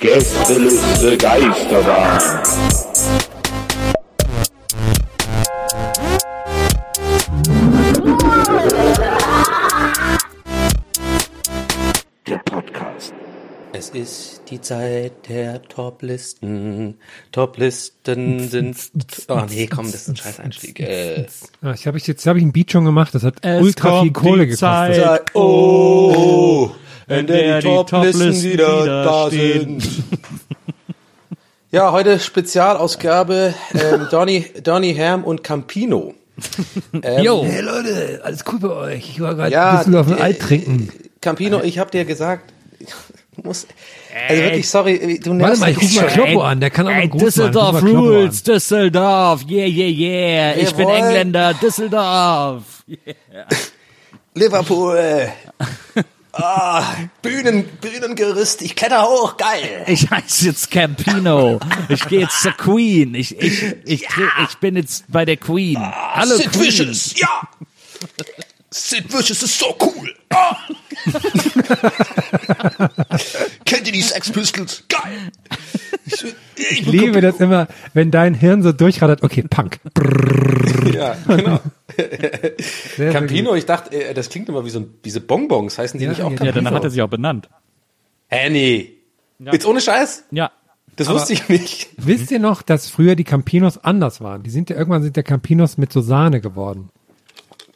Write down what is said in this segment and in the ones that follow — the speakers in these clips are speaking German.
Gästeliste Geisterbahn. Es ist die Zeit der Toplisten. Toplisten sind. Oh nee, komm, das ist ein scheiß Einstieg. Äh, ich habe ich jetzt habe ich ein Beat schon gemacht, das hat ultra viel Kohle gekostet. Zeit, oh, in der die die Toplisten Toplisten wieder wieder da stehen. sind. Ja, heute Spezialausgabe ähm, Donny, Donny Herm und Campino. Ähm, Yo. Hey Leute, alles cool bei euch. Ich war gerade Ja, ein bisschen auf den äh, Alt trinken. Campino, ich habe dir gesagt, du musst, also wirklich, sorry, du Warte nervst mal, ich ruf mal. Kloppo an, der kann auch gut machen. Düsseldorf. Rules, Düsseldorf, yeah, yeah, yeah. Ich bin Jawohl. Engländer, Düsseldorf. Liverpool. Ah, Bühnen, Bühnengerüst, ich kletter hoch, geil. Ich heiße jetzt Campino. Ich gehe jetzt zur Queen. Ich, ich, ich, ich bin jetzt bei der Queen. Hallo Ah, Sid Queen. Vicious, ja. Sid Vicious ist so cool. Ah. Kennt ihr die Sex Pistols? Geil. Ich, ich Ich liebe das immer, wenn dein Hirn so durchradert. Okay, Punk. Ja, genau. Sehr, Campino, ich dachte, äh, das klingt immer wie so ein, diese Bonbons, heißen die Ja, nicht auch ja, Ja, Campino? danach hat er sich auch benannt. Hä, nee. Jetzt ohne Scheiß? Ja. Das wusste ich nicht. Wisst ihr noch, dass früher die Campinos anders waren? Die sind ja irgendwann sind der Campinos mit so Sahne geworden.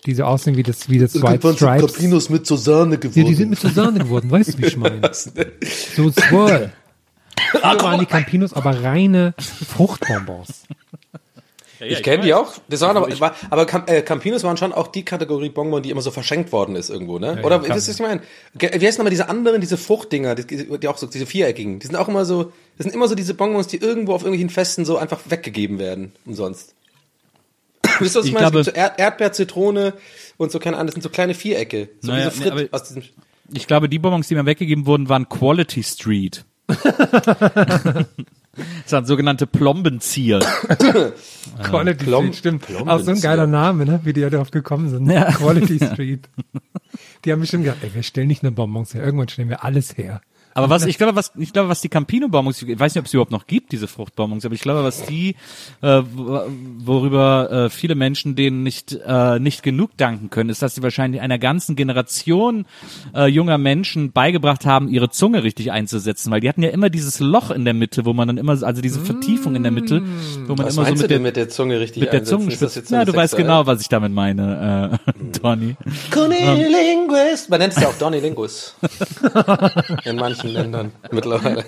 Die so aussehen wie das, wie das White Stripes. mit Susanne geworden. Ja, die sind mit so Sahne geworden, weißt du, wie ich meine? So Swirl. Früher waren die Campinos aber reine Fruchtbonbons. Ich kenne die auch. Das waren aber, war, aber Cam, äh, Campinos waren schon auch die Kategorie Bonbon, die immer so verschenkt worden ist irgendwo, ne? Oder wisst ihr, was ich meine? Wie heißen nochmal diese anderen, diese Fruchtdinger, die, die auch so, diese viereckigen, die sind auch immer so, das sind immer so diese Bonbons, die irgendwo auf irgendwelchen Festen so einfach weggegeben werden, umsonst. Wisst ihr, was ich, meine? glaube- es gibt so Erd Erdbeer, Zitrone und so, keine Ahnung, das sind so kleine Vierecke. So Naja, wie so nee, aus diesem, Ich glaube, die Bonbons, die mir weggegeben wurden, waren Quality Street. das waren sogenannte Plombenzieher. Quality Plom- Street, stimmt. Plomben- Auch so ein geiler Name, ne? wie die da drauf gekommen sind. Ja. Quality Street. Die haben bestimmt gesagt, ey, wir stellen nicht nur Bonbons her, irgendwann stellen wir alles her. Aber was, ich glaube, was, ich glaube, was die Campino-Bonbons, ich weiß nicht, ob es überhaupt noch gibt, diese Fruchtbonbons, aber ich glaube, was die, äh, wo- worüber äh, viele Menschen denen nicht, äh, nicht genug danken können, ist, dass sie wahrscheinlich einer ganzen Generation äh, junger Menschen beigebracht haben, ihre Zunge richtig einzusetzen, weil die hatten ja immer dieses Loch in der Mitte, wo man dann immer, also diese Vertiefung in der Mitte, wo man was immer so meinst mit du der, denn mit der Zunge richtig mit der Zungenspitze. Ja, du weißt genau, was ich damit meine, äh, Tony. Cunilingus. Man nennt es ja auch. In manchen Ländern mittlerweile.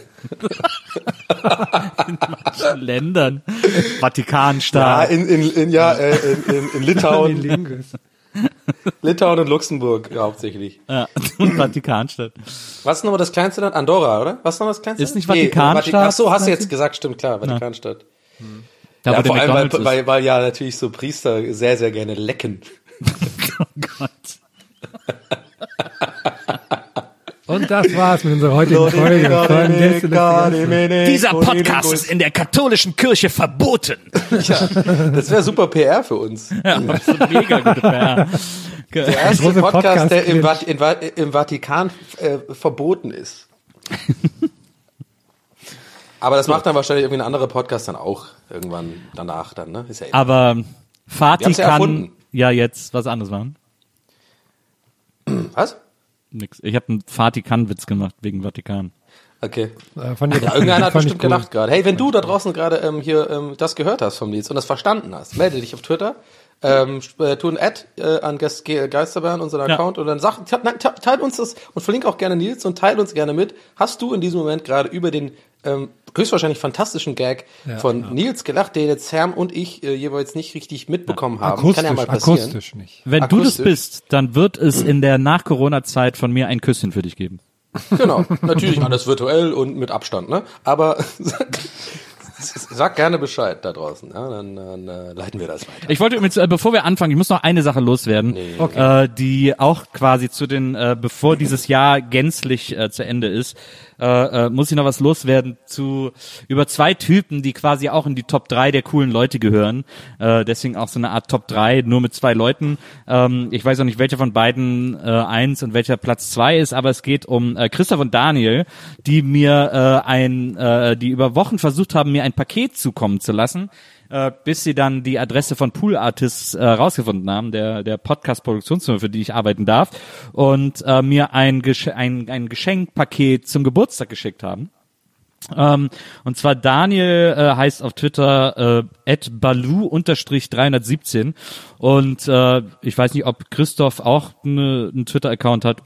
Ländern. Ja, Vatikanstaat. in, in, in, ja, äh, in, in, in Litauen. Litauen und Luxemburg ja, hauptsächlich. Ja, und Vatikanstadt. Was ist nochmal das kleinste Land? Andorra, oder? Was ist nochmal das kleinste Ist nicht Land? Vatikanstadt, Vati- Ach so, hast du jetzt gesagt, stimmt, klar, Vatikanstadt. Da, Ja, wo der vor allem, weil, weil, weil ja natürlich so Priester sehr, sehr gerne lecken. Oh Gott. Und das war's mit unserer heutigen Folge. von Dieser Podcast ist in der katholischen Kirche verboten. Das wäre super PR für uns. Ja, mega gute PR. Der erste Große Podcast, der im, Podcast- Vat in, Va- im Vatikan äh, verboten ist. Aber das macht dann wahrscheinlich irgendwie ein anderer Podcast dann auch irgendwann danach dann, ne? Ist ja Aber Vati ja kann erfunden. ja jetzt was anderes machen. Was? Nix. Ich habe einen Vatikan-Witz gemacht wegen Vatikan. Okay. Äh, fand ich, Ja, irgendeiner hat bestimmt cool. gelacht gerade. Hey, wenn du da draußen gerade ähm, hier ähm, das gehört hast vom Nils und das verstanden hast, melde dich auf Twitter. Ähm, äh, tu ein Ad äh, an Ge- Ge- Geisterbären, unseren Ja. Account, und dann sag, te- nein, te- teil uns das und verlink auch gerne Nils und teil uns gerne mit. Hast du in diesem Moment gerade über den ähm, höchstwahrscheinlich fantastischen Gag von Nils gelacht, den jetzt Herm und ich äh, jeweils nicht richtig mitbekommen haben? Akustisch, Kann ja mal passieren. akustisch nicht. Wenn du das Akustisch. bist, dann wird es in der Nach-Corona-Zeit von mir ein Küsschen für dich geben. Genau, natürlich alles virtuell und mit Abstand, ne? Aber sag gerne Bescheid da draußen, ja? dann, dann äh, leiten wir das weiter. Ich wollte übrigens, äh, bevor wir anfangen, ich muss noch eine Sache loswerden, äh, die auch quasi zu den, äh, bevor dieses Jahr gänzlich äh, zu Ende ist, äh, äh, muss ich noch was loswerden zu über zwei Typen, die quasi auch in die Top 3 der coolen Leute gehören. Äh, deswegen auch so eine Art Top 3, nur mit zwei Leuten. Ähm, ich weiß auch nicht, welcher von beiden äh, eins und welcher Platz zwei ist, aber es geht um äh, Christoph und Daniel, die mir äh, ein, äh, die über Wochen versucht haben, mir ein Paket zukommen zu lassen äh, bis sie dann die Adresse von Pool Artists äh, rausgefunden haben, der, der Podcast-Produktionsfirma, für die ich arbeiten darf, und äh, mir ein, ein, ein Geschenkpaket zum Geburtstag geschickt haben. Ähm, und zwar Daniel äh, heißt auf Twitter äh, balu-317 und äh, ich weiß nicht, ob Christoph auch eine, einen Twitter-Account hat.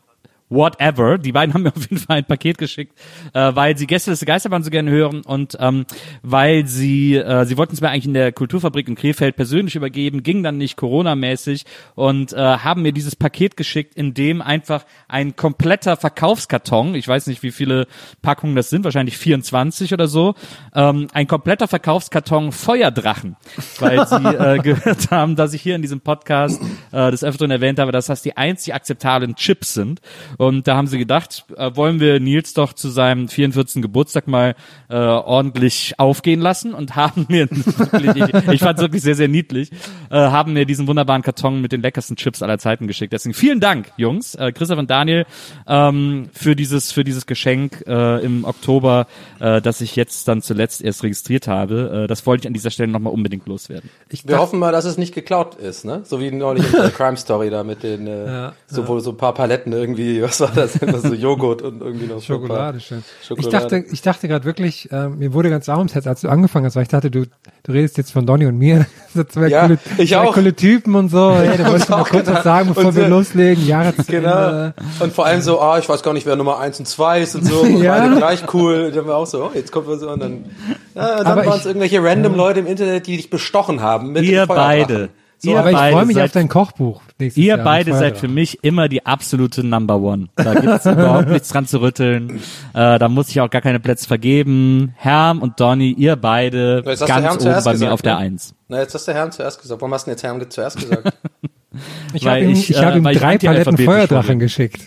Whatever. Die beiden haben mir auf jeden Fall ein Paket geschickt, äh, weil sie Gäste des Geisterbahn so gerne hören und ähm, weil sie, äh, sie wollten es mir eigentlich in der Kulturfabrik in Krefeld persönlich übergeben, ging dann nicht Corona-mäßig und äh, haben mir dieses Paket geschickt, in dem einfach ein kompletter Verkaufskarton, ich weiß nicht, wie viele Packungen das sind, wahrscheinlich 24 oder so, ähm, ein kompletter Verkaufskarton Feuerdrachen, weil sie äh, gehört haben, dass ich hier in diesem Podcast äh, des Öfteren erwähnt habe, dass das die einzig akzeptablen Chips sind. Und da haben sie gedacht, äh, wollen wir Nils doch zu seinem 44. Geburtstag mal äh, ordentlich aufgehen lassen und haben mir wirklich, ich, ich fand es wirklich sehr, sehr niedlich, äh, haben mir diesen wunderbaren Karton mit den leckersten Chips aller Zeiten geschickt. Deswegen vielen Dank, Jungs, äh, Christoph und Daniel, ähm, für dieses, für dieses Geschenk äh, im Oktober, äh, das ich jetzt dann zuletzt erst registriert habe. Äh, das wollte ich an dieser Stelle nochmal unbedingt loswerden. Wir hoffen mal, dass es nicht geklaut ist, ne? So wie neulich in der Crime Story da mit den, äh, Ja, so, wo so ein paar Paletten irgendwie, was war das? Immer so Joghurt und irgendwie noch paar- Schokolade, schön. Ich Schokolade. dachte, ich dachte gerade wirklich, äh, mir wurde ganz warm ums Herz, als du angefangen hast, weil ich dachte, du, du redest jetzt von Donny und mir, so zwei, Ja, coole, ich zwei auch. coole Typen und so. Hey, da hab wollte ich ich mal auch kurz was gedacht. sagen, bevor Und wir loslegen. Jahre zu Genau. Und vor allem so, ah, ich weiß gar nicht, wer Nummer eins und zwei ist und so. Und Ja. beide gleich cool. Dann haben wir auch so, oh, jetzt kommt wir so und dann, ja, dann waren es ich- irgendwelche random Leute im Internet, die dich bestochen haben. Mit Feuerdrachen. beide. So, Ihr Aber ich beide freue mich seid- auf dein Kochbuch nächstes Ihr Jahr. beide seid für mich immer die absolute Number One. Da gibt's überhaupt nichts dran zu rütteln. Äh, da muss ich auch gar keine Plätze vergeben. Herm und Donny, ihr beide ganz oben bei mir gesagt, auf der ne? Eins. Na, jetzt hast du Herrn zuerst gesagt. Warum hast du denn jetzt Herrn zuerst gesagt? Ich weil habe ihm, ich, ich, äh, hab ihm weil ich drei Paletten Feuerdrachen geschickt.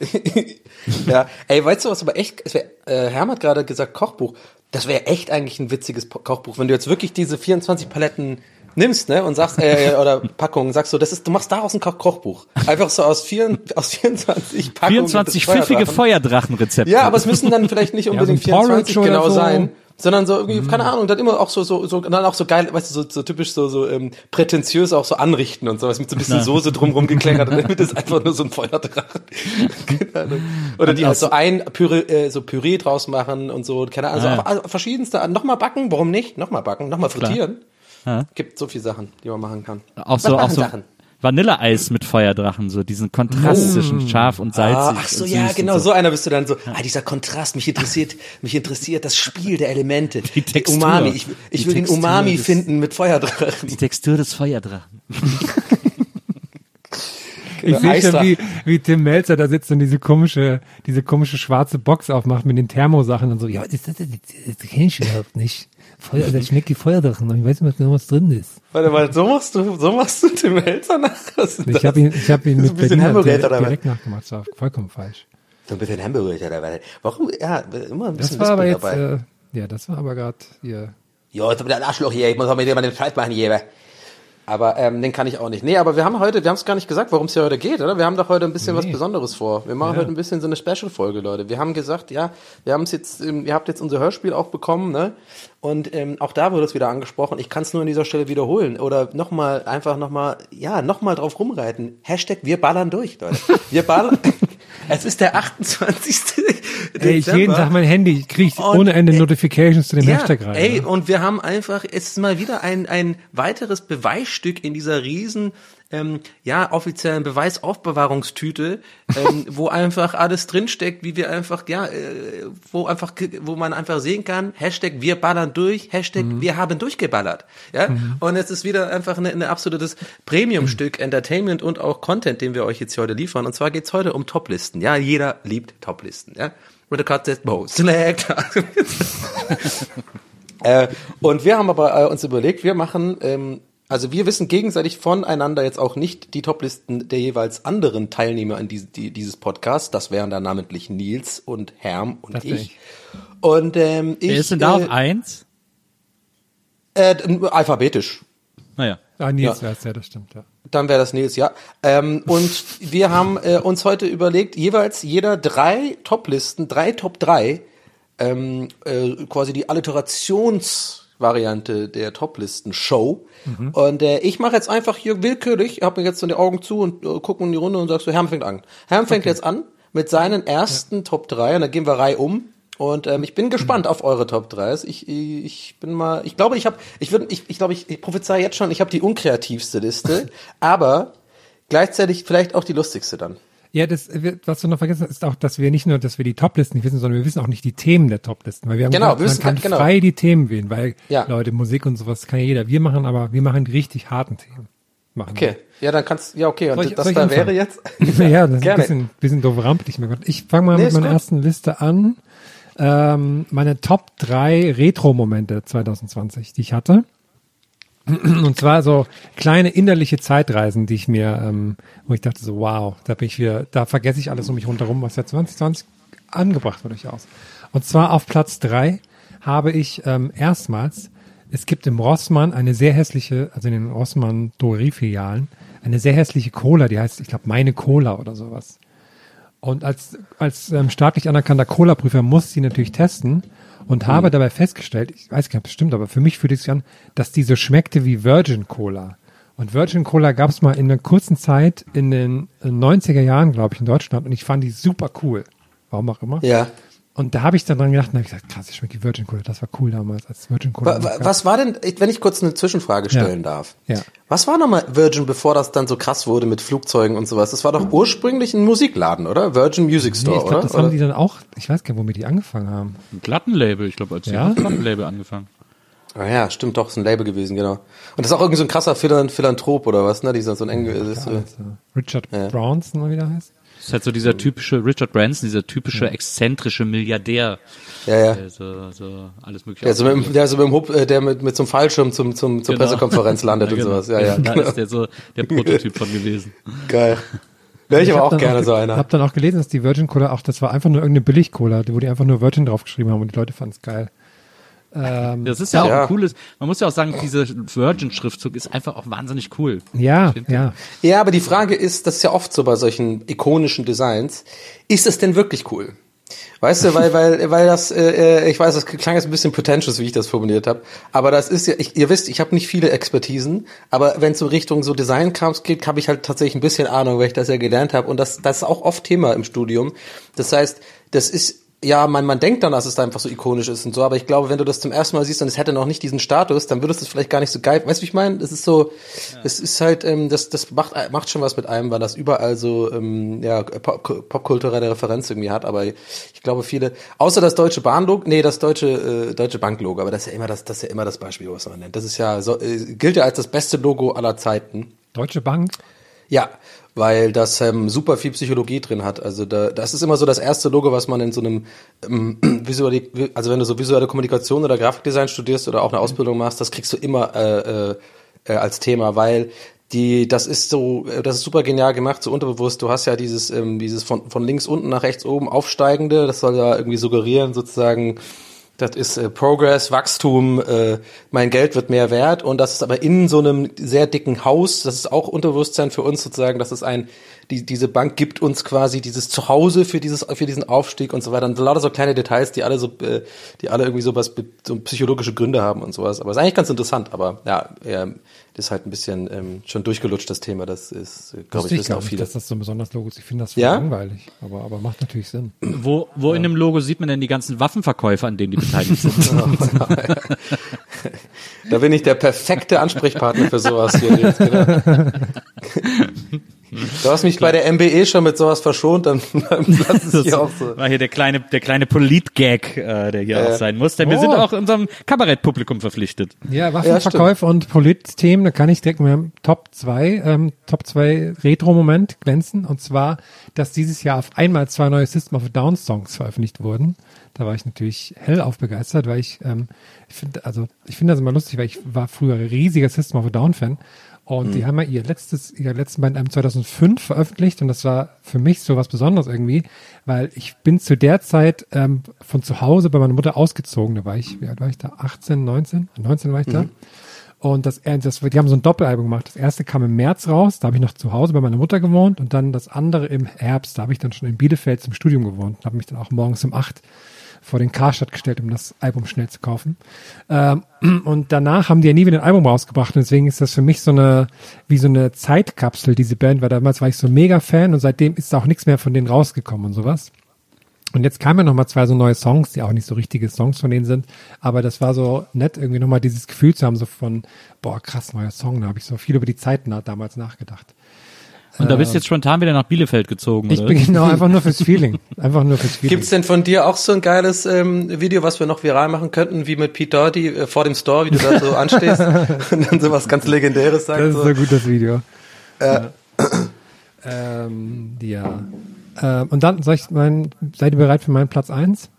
ja, ey, weißt du was, aber echt, es wär, äh, Herm hat gerade gesagt Kochbuch. Das wäre echt eigentlich ein witziges Po- Kochbuch, wenn du jetzt wirklich diese 24 Paletten nimmst, ne, und sagst, äh, oder Packungen, sagst so, das ist, du machst daraus ein Koch Kochbuch. Einfach so aus, vier, aus 24 Packungen. 24 mit pfiffige Feuerdrachen. Feuerdrachenrezepte. Ja, aber es müssen dann vielleicht nicht unbedingt so ein 24 Porridge genau so. sein, sondern so irgendwie, keine Ahnung, dann immer auch so, so, so, dann auch so geil, weißt du, so, so typisch so, so, ähm, prätentiös auch so anrichten und sowas mit so ein bisschen Soße drumrum gekleckert und damit ist einfach nur so ein Feuerdrachen. Oder die halt so ein Püree, äh, so Püree draus machen und so, keine Ahnung, Ah, ja. also, also verschiedenste, nochmal backen, warum nicht? Nochmal backen, nochmal frittieren. Ja. Gibt so viele Sachen, die man machen kann. auch so, auch so Sachen? Vanilleeis mit Feuerdrachen, so diesen Kontrast zwischen scharf und salzig. Ach so, und ja, genau, und so. einer bist du dann so. Ah, dieser Kontrast, mich interessiert, mich interessiert das Spiel der Elemente. Die Textur. Umami, ich, ich Die will den Textur Umami des- finden mit Feuerdrachen. Die Textur des Feuerdrachen. Ich sehe schon, Eisdrachen. wie, wie Tim Melzer da sitzt und diese komische, diese komische schwarze Box aufmacht mit den Thermosachen und so. Ja, das, das, das, das kenne ich überhaupt nicht. Feuer, das schmeckt wie Feuerdrachen, aber ich weiß nicht, was genau was drin ist. Warte mal, so machst du, so machst du den Hälter nach. Ich das? habe ihn, ich habe ihn mit Berliner direkt, direkt nachgemacht. Das war vollkommen falsch. So ein bisschen Hamburger oder was? Warum? Ja, immer ein Das bisschen war aber jetzt, dabei. äh, ja, das war aber gerade hier. Ja, jetzt hab ich ein Arschloch hier, ich muss auch mit dir mal den Scheiß machen hier. Aber ähm, den kann ich auch nicht. Nee, aber wir haben heute, wir haben es gar nicht gesagt, worum es hier heute geht, oder? Wir haben doch heute ein bisschen nee. was Besonderes vor. Wir machen ja. heute ein bisschen so eine Special-Folge, Leute. Wir haben gesagt, ja, wir haben es jetzt, ähm, ihr habt jetzt unser Hörspiel auch bekommen, ne? Und ähm, auch da wurde es wieder angesprochen. Ich kann es nur an dieser Stelle wiederholen oder nochmal, einfach nochmal, ja, nochmal drauf rumreiten. Hashtag wir ballern durch, Leute. Wir ballern. es ist der 28. Dezember. Ey, ich jeden Tag mein Handy, kriege ohne Ende Notifications zu dem ja, Hashtag rein. Ey, ne? und wir haben einfach, es ist mal wieder ein, ein weiteres Beweisstück in dieser riesen ähm, ja, offiziellen Beweisaufbewahrungstüte, ähm, wo einfach alles drinsteckt, wie wir einfach, ja, äh, wo einfach, wo man einfach sehen kann, Hashtag wir ballern durch, Hashtag mhm. wir haben durchgeballert. Ja, mhm. und es ist wieder einfach ein eine absolutes Premium-Stück mhm. Entertainment und auch Content, den wir euch jetzt hier heute liefern. Und zwar geht's heute um Toplisten. Ja, jeder liebt Toplisten. Ja, with a cut that bow select. äh, und wir haben aber äh, uns überlegt, wir machen ähm, also wir wissen gegenseitig voneinander jetzt auch nicht die Toplisten der jeweils anderen Teilnehmer an diese, die, dieses Podcast. Das wären dann namentlich Nils und Herm und das ich. ich. Und ähm, ich. Wer ist denn da äh, auf eins? Äh, alphabetisch. Naja. Ah, Nils ja. wäre es ja, das stimmt, ja. Dann wäre das Nils, ja. Ähm, und wir haben äh, uns heute überlegt, jeweils jeder drei Toplisten, drei Top drei, ähm, äh, quasi die Alliterations- Variante der Toplisten-Show. Mhm. Und äh, ich mache jetzt einfach hier willkürlich, habe mir jetzt so die Augen zu und äh, gucke in die Runde und sagst so, Herm fängt an. Herm fängt okay. jetzt an mit seinen ersten ja. Top 3 und dann gehen wir Reihe um. Und ähm, ich bin gespannt mhm. auf eure Top 3s. Ich, ich bin mal, ich glaube, ich habe, ich würde, ich, ich glaube, ich, ich prophezei jetzt schon, ich habe die unkreativste Liste, aber gleichzeitig vielleicht auch die lustigste dann. Ja, das, was du noch vergessen hast, ist auch, dass wir nicht nur, dass wir die Toplisten nicht wissen, sondern wir wissen auch nicht die Themen der Toplisten, weil wir haben genau, gesagt, man kann genau. frei die Themen wählen, weil ja. Leute, Musik und sowas kann ja jeder. Wir machen aber, wir machen die richtig harten Themen. Machen okay, wir. ja, dann kannst, ja, okay, und ich, das da wäre jetzt? ja, das ist ein bisschen, bisschen doof rampelig. Ich fange mal nee, mit meiner gut. ersten Liste an. Ähm, meine Top drei Retro-Momente 2020, die ich hatte. Und zwar so kleine innerliche Zeitreisen, die ich mir, ähm, wo ich dachte so, wow, da bin ich wieder, da vergesse ich alles um mich rundherum, was ja 2020 angebracht wird durchaus. Und zwar auf Platz drei habe ich ähm, erstmals, es gibt im Rossmann eine sehr hässliche, also in den Rossmann Drogerie-Filialen, eine sehr hässliche Cola, die heißt, ich glaube, meine Cola oder sowas. Und als, als ähm, staatlich anerkannter Cola-Prüfer muss sie natürlich testen und habe mhm. dabei festgestellt, ich weiß gar nicht, ob es stimmt, aber für mich fühlt es sich an, dass diese schmeckte wie Virgin Cola. Und Virgin Cola gab es mal in einer kurzen Zeit in den 90er Jahren, glaube ich, in Deutschland und ich fand die super cool. Warum auch immer. Ja. Und da habe ich dann dran gedacht und habe gesagt, krass, ich schmeckt wie Virgin Cola. Das war cool damals, als Virgin Cola. Wa was war denn, wenn ich kurz eine Zwischenfrage stellen ja. darf? Ja. Was war nochmal Virgin, bevor das dann so krass wurde mit Flugzeugen und sowas? Das war doch ursprünglich ein Musikladen, oder? Virgin Music Store, nee, ich glaub, oder? Das haben die dann auch, ich weiß gar nicht, womit die angefangen haben. Ein Plattenlabel, ich glaube, als ja? ein Plattenlabel angefangen. Ah ja, stimmt doch, ist ein Label gewesen, genau. Und das ist auch irgendwie so ein krasser Philanthrop oder was, ne? Dieser so ein eng, ja, ist, so, Richard ja. Branson, wie der heißt. Das ist halt so dieser typische Richard Branson, dieser typische exzentrische Milliardär. Ja, ja. Der so, so alles mögliche. Der so mit, dem, der so mit dem Hub, äh, der mit, mit so einem Fallschirm zum, zum, zur genau. Pressekonferenz landet ja, genau. und sowas. Ja, ja. Da genau. ist der so der Prototyp von gewesen. Geil. Wäre ich, aber auch gerne auch, so einer. Ich habe dann auch gelesen, dass die Virgin Cola auch, das war einfach nur irgendeine Billig-Cola, wo die einfach nur Virgin draufgeschrieben haben und die Leute fanden es geil. Ähm, das ist ja, ja, auch ein cooles, man muss ja auch sagen, dieser Virgin-Schriftzug ist einfach auch wahnsinnig cool. Ja, ja. Ja, aber die Frage ist, das ist ja oft so bei solchen ikonischen Designs, ist es denn wirklich cool? Weißt du, weil, weil, weil das, äh, äh ich weiß, das klang jetzt ein bisschen pretentious, wie ich das formuliert habe, aber das ist ja, ich, ihr wisst, ich habe nicht viele Expertisen, aber wenn es in Richtung so Design-Krams geht, habe ich halt tatsächlich ein bisschen Ahnung, weil ich das ja gelernt habe und das, das ist auch oft Thema im Studium. Das heißt, das ist ja, man, man denkt dann, dass es da einfach so ikonisch ist und so, aber ich glaube, wenn du das zum ersten Mal siehst und es hätte noch nicht diesen Status, dann würdest du es vielleicht gar nicht so geil. Weißt du, wie ich meine? Das ist so, es ja. ist halt, ähm, das, das macht, macht schon was mit einem, weil das überall so ähm, ja, pop, popkulturelle Referenz irgendwie hat. Aber ich glaube, viele, außer das deutsche Bahnlogo, nee, das deutsche, äh, deutsche Banklogo, aber das ist ja immer das, das ist ja immer das Beispiel, was man nennt. Das ist ja so, äh, gilt ja als das beste Logo aller Zeiten. Deutsche Bank? Ja, weil das ähm, super viel Psychologie drin hat. Also da, das ist immer so das erste Logo, was man in so einem ähm, visuelle, also wenn du so visuelle Kommunikation oder Grafikdesign studierst oder auch eine Ausbildung machst, das kriegst du immer äh, äh, äh, als Thema, weil die, das ist so, äh, das ist super genial gemacht, so unterbewusst. Du hast ja dieses, ähm, dieses von, von links unten nach rechts oben aufsteigende, das soll ja irgendwie suggerieren, sozusagen, Das ist äh, Progress, Wachstum, äh, mein Geld wird mehr wert. Und das ist aber in so einem sehr dicken Haus, das ist auch Unterbewusstsein für uns sozusagen, das ist ein, die, diese Bank gibt uns quasi dieses Zuhause für dieses, für diesen Aufstieg und so weiter. Und lauter so kleine Details, die alle so, äh, die alle irgendwie sowas, so psychologische Gründe haben und sowas. Aber ist eigentlich ganz interessant, aber ja, äh, das ist halt ein bisschen ähm, schon durchgelutscht, das Thema. Das ist, glaube ich, wissen auch viele. Dass das so ein besonders Logo ist. Ich finde das Ja? langweilig, aber, aber macht natürlich Sinn. Wo, wo in dem Logo sieht man denn die ganzen Waffenverkäufer, an denen die beteiligt sind? Da bin ich der perfekte Ansprechpartner für sowas hier. Nils, genau. Du hast mich bei der MBE schon mit sowas verschont, dann, dann lass es Das hier auch so. war hier der kleine, der kleine Polit-Gag, äh, der hier Ja. auch sein muss. Denn wir Oh. sind auch unserem Kabarettpublikum verpflichtet. Ja, Waffenverkäufe und Politthemen, da kann ich direkt mit dem Top 2, ähm, Top 2 Retro-Moment glänzen. Und zwar, dass dieses Jahr auf einmal zwei neue System of a Down Songs veröffentlicht wurden. Da war ich natürlich hellauf begeistert, weil ich, ähm, ich finde, also ich finde das immer lustig, weil ich war früher riesiger System of a Down Fan. Und die haben ja ihr letztes, ihr letzten Band ähm, 2005 veröffentlicht und das war für mich so was Besonderes irgendwie, weil ich bin zu der Zeit ähm, von zu Hause bei meiner Mutter ausgezogen. Da war ich, wie alt war ich da? 18, 19? 19 war ich da. Und das, äh, das, die haben so ein Doppelalbum gemacht. Das erste kam im März raus, da habe ich noch zu Hause bei meiner Mutter gewohnt und dann das andere im Herbst, da habe ich dann schon in Bielefeld zum Studium gewohnt und habe mich dann auch morgens um acht vor den Karstadt gestellt, um das Album schnell zu kaufen. Ähm, und danach haben die ja nie wieder ein Album rausgebracht und deswegen ist das für mich so eine, wie so eine Zeitkapsel, diese Band, weil damals war ich so mega Fan und seitdem ist auch nichts mehr von denen rausgekommen und sowas. Und jetzt kamen ja nochmal zwei so neue Songs, die auch nicht so richtige Songs von denen sind, aber das war so nett, irgendwie nochmal dieses Gefühl zu haben, so von, boah, krass, neuer Song, da habe ich so viel über die Zeit na, damals nachgedacht. Und da bist du jetzt spontan wieder nach Bielefeld gezogen, Ich oder? bin genau einfach nur fürs Feeling. Einfach nur fürs Feeling. Gibt's denn von dir auch so ein geiles ähm, Video, was wir noch viral machen könnten, wie mit Pete Doherty äh, vor dem Store, wie du da so anstehst und dann so was ganz Legendäres sagst? Das ist so. so gut, das Video. Ähm, ja. Ähm, und dann, soll ich mein, seid ihr bereit für meinen Platz eins?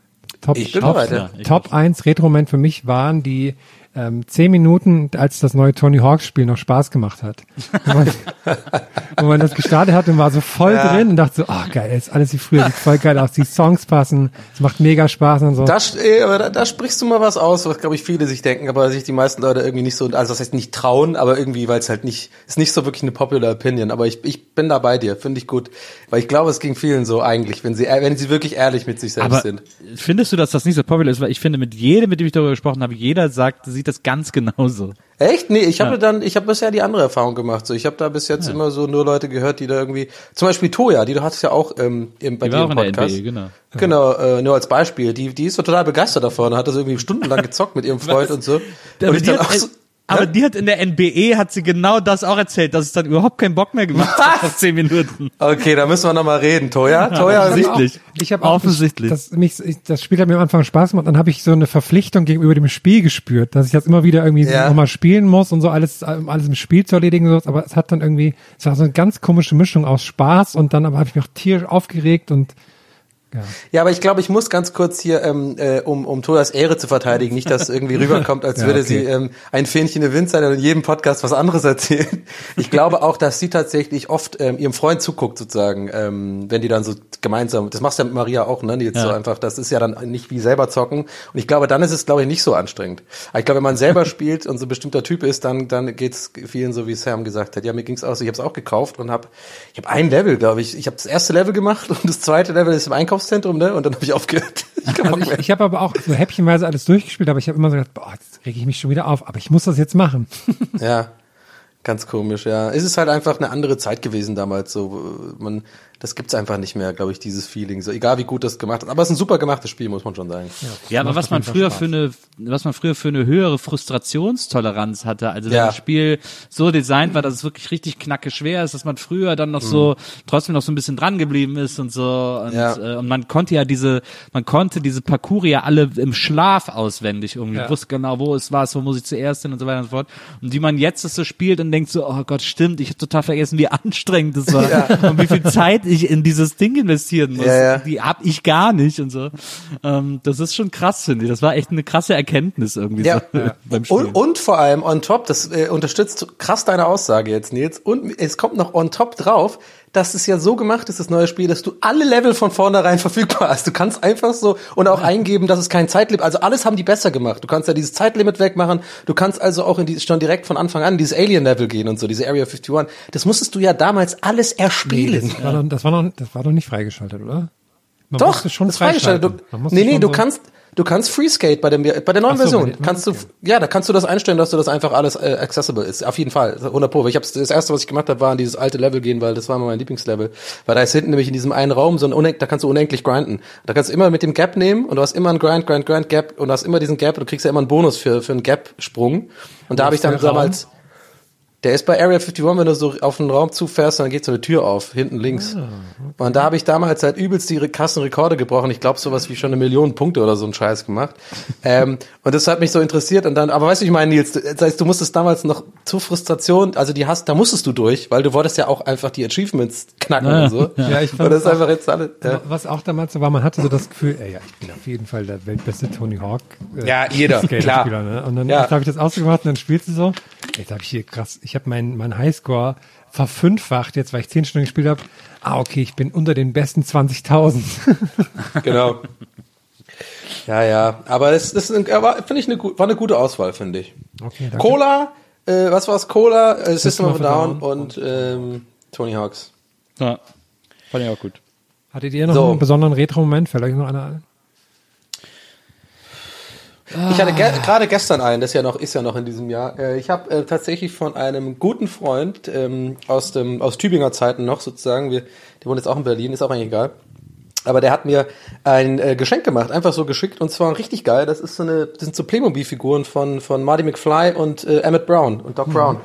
Top, Ich bin Top, bereit, ja. Ich Top 1 Retro-Moment für mich waren die ähm, zehn Minuten, als das neue Tony Hawks Spiel noch Spaß gemacht hat. Wo man, das gestartet hat und war so voll Ja. drin und dachte so, ach geil, ist alles wie früher, sieht voll geil aus, die Songs passen, es macht mega Spaß und so. Da, äh, aber da, da sprichst du mal was aus, was glaube ich viele sich denken, aber sich die meisten Leute irgendwie nicht so, also das heißt nicht trauen, aber irgendwie, weil es halt nicht, ist nicht so wirklich eine popular Opinion. Aber ich, ich bin da bei dir, finde ich gut, weil ich glaube, es ging vielen so eigentlich, wenn sie, äh, wenn sie wirklich ehrlich mit sich selbst Aber sind. findest du, dass das nicht so popular ist? Weil ich finde, mit jedem, mit dem ich darüber gesprochen habe, jeder sagt, sieht das ganz genauso. Echt? Nee, ich habe Ja. dann, ich habe bisher die andere Erfahrung gemacht. So, ich habe da bis jetzt immer so nur Leute gehört, die da irgendwie, zum Beispiel Toya, die du hattest ja auch ähm, im, bei Die dir im Podcast. NBE, genau. Genau, äh, nur als Beispiel. Die, die ist so total begeistert davon, hat das irgendwie stundenlang gezockt mit ihrem Freund und so. Und ich dann auch so, aber die hat in der NBE, hat sie genau das auch erzählt, dass es dann überhaupt keinen Bock mehr gemacht hat nach zehn Minuten. okay, da müssen wir nochmal reden. Toya, Toya, offensichtlich. Ich habe Offensichtlich. Das, mich, ich, das Spiel hat mir am Anfang Spaß gemacht. Dann habe ich so eine Verpflichtung gegenüber dem Spiel gespürt, dass ich das immer wieder irgendwie Ja. nochmal spielen muss und so alles, um alles im Spiel zu erledigen. und So. Aber es hat dann irgendwie, es war so eine ganz komische Mischung aus Spaß und dann aber habe ich mich auch tierisch aufgeregt und ja. Ja, aber ich glaube, ich muss ganz kurz hier, ähm, äh, um, um Toyas Ehre zu verteidigen, nicht, dass irgendwie rüberkommt, als Ja, würde okay. sie ähm, ein Fähnchen im Wind sein und in jedem Podcast was anderes erzählen. Ich glaube auch, dass sie tatsächlich oft ähm, ihrem Freund zuguckt, sozusagen, ähm, wenn die dann so gemeinsam, das machst du ja mit Maria auch, ne? Die jetzt Ja. so einfach, das ist ja dann nicht wie selber zocken. Und ich glaube, dann ist es, glaube ich, nicht so anstrengend. Aber ich glaube, wenn man selber spielt und so ein bestimmter Typ ist, dann, dann geht's vielen so, wie Sam gesagt hat. Ja, mir ging's auch so, ich habe es auch gekauft und habe, ich habe ein Level, glaube ich. Ich habe das erste Level gemacht und das zweite Level ist im Einkaufszentrum, ne? Und dann habe ich aufgehört. Ich Also ich, ich habe aber auch so häppchenweise alles durchgespielt, aber ich habe immer so gedacht, boah, jetzt reg ich mich schon wieder auf, aber ich muss das jetzt machen. Ja, ganz komisch, ja. Es ist halt einfach eine andere Zeit gewesen damals. So, man, das gibt's einfach nicht mehr, glaube ich, dieses Feeling. So, egal wie gut das gemacht hat. Aber es ist ein super gemachtes Spiel, muss man schon sagen. Ja, aber macht was man früher Spaß. für eine, was man früher für eine höhere Frustrationstoleranz hatte, also wenn Ja. das Spiel so designt war, dass es wirklich richtig knacke schwer ist, dass man früher dann noch so trotzdem noch so ein bisschen dran geblieben ist und so und, Ja. äh, und man konnte ja diese, man konnte diese Parcours ja alle im Schlaf auswendig irgendwie, Ja. wusste genau, wo es war, wo muss ich zuerst hin und so weiter und so fort. Und wie man jetzt das so spielt und denkt so, oh Gott, stimmt, ich habe total vergessen, wie anstrengend das war und wie viel Zeit ich in dieses Ding investieren muss. Ja, ja. Die hab ich gar nicht und so. Ähm, das ist schon krass, finde ich. Das war echt eine krasse Erkenntnis irgendwie Ja. so beim Spielen. Und, und vor allem on top, das äh, unterstützt krass deine Aussage jetzt, Nils. Und es kommt noch on top drauf, dass es ja so gemacht ist, das neue Spiel, dass du alle Level von vornherein verfügbar hast. Du kannst einfach so und auch eingeben, dass es kein Zeitlimit, also alles haben die besser gemacht. Du kannst ja dieses Zeitlimit wegmachen. Du kannst also auch in die, schon direkt von Anfang an dieses Alien-Level gehen und so, diese Area 51. Das musstest du ja damals alles erspielen. Nee, das, war doch, das, war noch, das war doch nicht freigeschaltet, oder? Man Doch, schon das freigeschaltet. Du, nee, nee, du kannst, Du kannst Freeskate bei, dem, bei der neuen so, Version. kannst du, ja, da kannst du das einstellen, dass du das einfach alles äh, accessible ist. Auf jeden Fall, 100 Pro. Ich hab's, das erste, was ich gemacht habe, war an dieses alte Level gehen, weil das war mein Lieblingslevel. Weil da ist hinten nämlich in diesem einen Raum so ein unendlich, da kannst du unendlich grinden. Da kannst du immer mit dem Gap nehmen und du hast immer einen Grind, Grind, Grind, Gap und du hast immer diesen Gap und du kriegst ja immer einen Bonus für, für einen Gap-Sprung. Und da habe ich dann damals, der ist bei Area 51, wenn du so auf einen Raum zufährst, dann geht so eine Tür auf, hinten links. Ah, okay. Und da habe ich damals halt übelst die Kassenrekorde gebrochen. Ich glaube, sowas wie schon eine Million Punkte oder so ein Scheiß gemacht. ähm, und das hat mich so interessiert. Und dann, aber weißt du, ich meine, Nils, das heißt, du musstest damals noch zu Frustration, also die hast, da musstest du durch, weil du wolltest ja auch einfach die Achievements knacken ja, und so. Ja, ich fand und das ist einfach jetzt alle. Ja. Was auch damals so war, man hatte so das Gefühl, ey, ja, ich bin auf jeden Fall der weltbeste Tony Hawk. Äh, ja, jeder, klar. Ne? Und dann ja. habe ich das ausgemacht und dann spielst du so, jetzt habe ich hier krass, ich habe mein, mein High Highscore verfünffacht, jetzt weil ich zehn Stunden gespielt habe. Ah, okay, ich bin unter den besten 20.000. genau. Ja, ja, aber es, das finde ich eine, war eine gute Auswahl, finde ich. Okay, danke. Cola, äh, was war's? Cola, äh, System, System of a Down, Down und ähm, Tony Hawks. Ja, fand ich auch gut. Hattet ihr noch so. einen besonderen Retro-Moment? Fällt euch noch einer ein? Ich hatte ge gerade gestern einen, das ja noch ist ja noch in diesem Jahr. Äh, ich habe äh, tatsächlich von einem guten Freund ähm, aus dem aus Tübinger Zeiten noch sozusagen, wir, der wohnt jetzt auch in Berlin, ist auch eigentlich egal. Aber der hat mir ein äh, Geschenk gemacht, einfach so geschickt und zwar richtig geil. Das ist so eine, das sind so Playmobil-Figuren von von Marty McFly und äh, Emmett Brown und Doc mhm. Brown.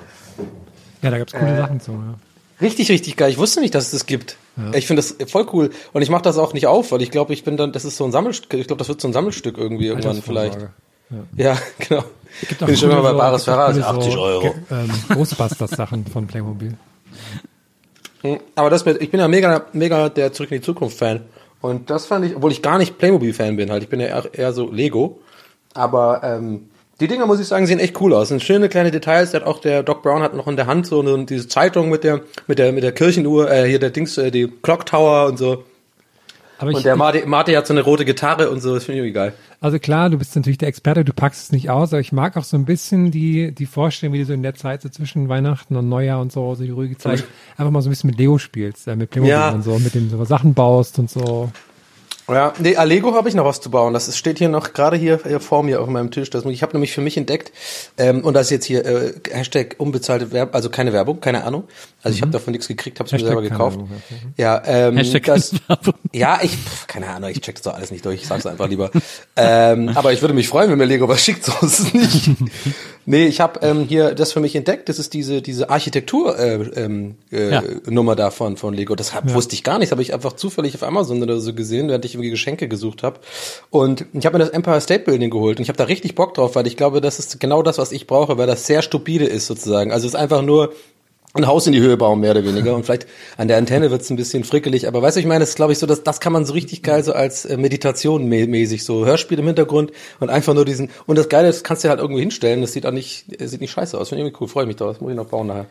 Ja, da gibt's coole äh, Sachen zu. Ja. Richtig, richtig geil. Ich wusste nicht, dass es das gibt. Ja. Ich finde das voll cool. Und ich mache das auch nicht auf, weil ich glaube, ich bin dann, das ist so ein Sammelstück, ich glaube, das wird so ein Sammelstück irgendwie irgendwann vielleicht. Ja, ja genau. Gibt auch bin schon mal bei Bares Ferrari, 80 Euro. Ähm, Ghostbusters-Sachen von Playmobil. Hm, aber das mit, ich bin ja mega, mega der Zurück in die Zukunft-Fan. Und das fand ich, obwohl ich gar nicht Playmobil-Fan bin, halt. Ich bin ja eher, eher so Lego. Aber ähm, die Dinger, muss ich sagen, sehen echt cool aus. Sind schöne kleine Details. Der hat auch der Doc Brown hat noch in der Hand so eine, diese Zeitung mit der mit der mit der Kirchenuhr, äh, hier der Dings, äh, die Clock Tower und so. Aber und ich, der Marty, Marty hat so eine rote Gitarre und so, das finde ich irgendwie geil. Also klar, du bist natürlich der Experte, du packst es nicht aus, aber ich mag auch so ein bisschen die, die Vorstellung, wie du so in der Zeit so zwischen Weihnachten und Neujahr und so, so die ruhige Zeit, einfach mal so ein bisschen mit Lego spielst, äh, mit Playmobil ja. und so, mit dem so Sachen baust und so. Ja, nee, Lego habe ich noch was zu bauen. Das ist, steht hier noch gerade hier, hier vor mir auf meinem Tisch. Das, ich habe nämlich für mich entdeckt, ähm, und das ist jetzt hier äh, Hashtag unbezahlte Werbung, also keine Werbung, keine Ahnung. Also ich habe mhm. davon nichts gekriegt, habe es mir selber gekauft. Werbung, ja, ähm, Hashtag das, ja, ich, pf, keine Ahnung, ich check das doch alles nicht durch, ich sag's einfach lieber. ähm, aber ich würde mich freuen, wenn mir Lego was schickt, so ist es nicht. nee, ich habe ähm, hier das für mich entdeckt. Das ist diese diese Architektur äh, ähm, äh, ja. Nummer davon von Lego. Das hab, ja. wusste ich gar nicht, habe ich einfach zufällig auf Amazon oder so gesehen, während ich irgendwie Geschenke gesucht habe. Und ich habe mir das Empire State Building geholt und ich habe da richtig Bock drauf, weil ich glaube, das ist genau das, was ich brauche, weil das sehr stupide ist sozusagen. Also es ist einfach nur ein Haus in die Höhe bauen, mehr oder weniger. Und vielleicht an der Antenne wird's ein bisschen frickelig. Aber weißt du, ich meine, das ist, glaube ich, so, dass das kann man so richtig geil so als äh, Meditation mäßig, so Hörspiel im Hintergrund und einfach nur diesen. Und das Geile ist, kannst du halt irgendwo hinstellen. Das sieht auch nicht, sieht nicht scheiße aus. Finde ich irgendwie cool. Freue mich drauf. Das muss ich noch bauen nachher.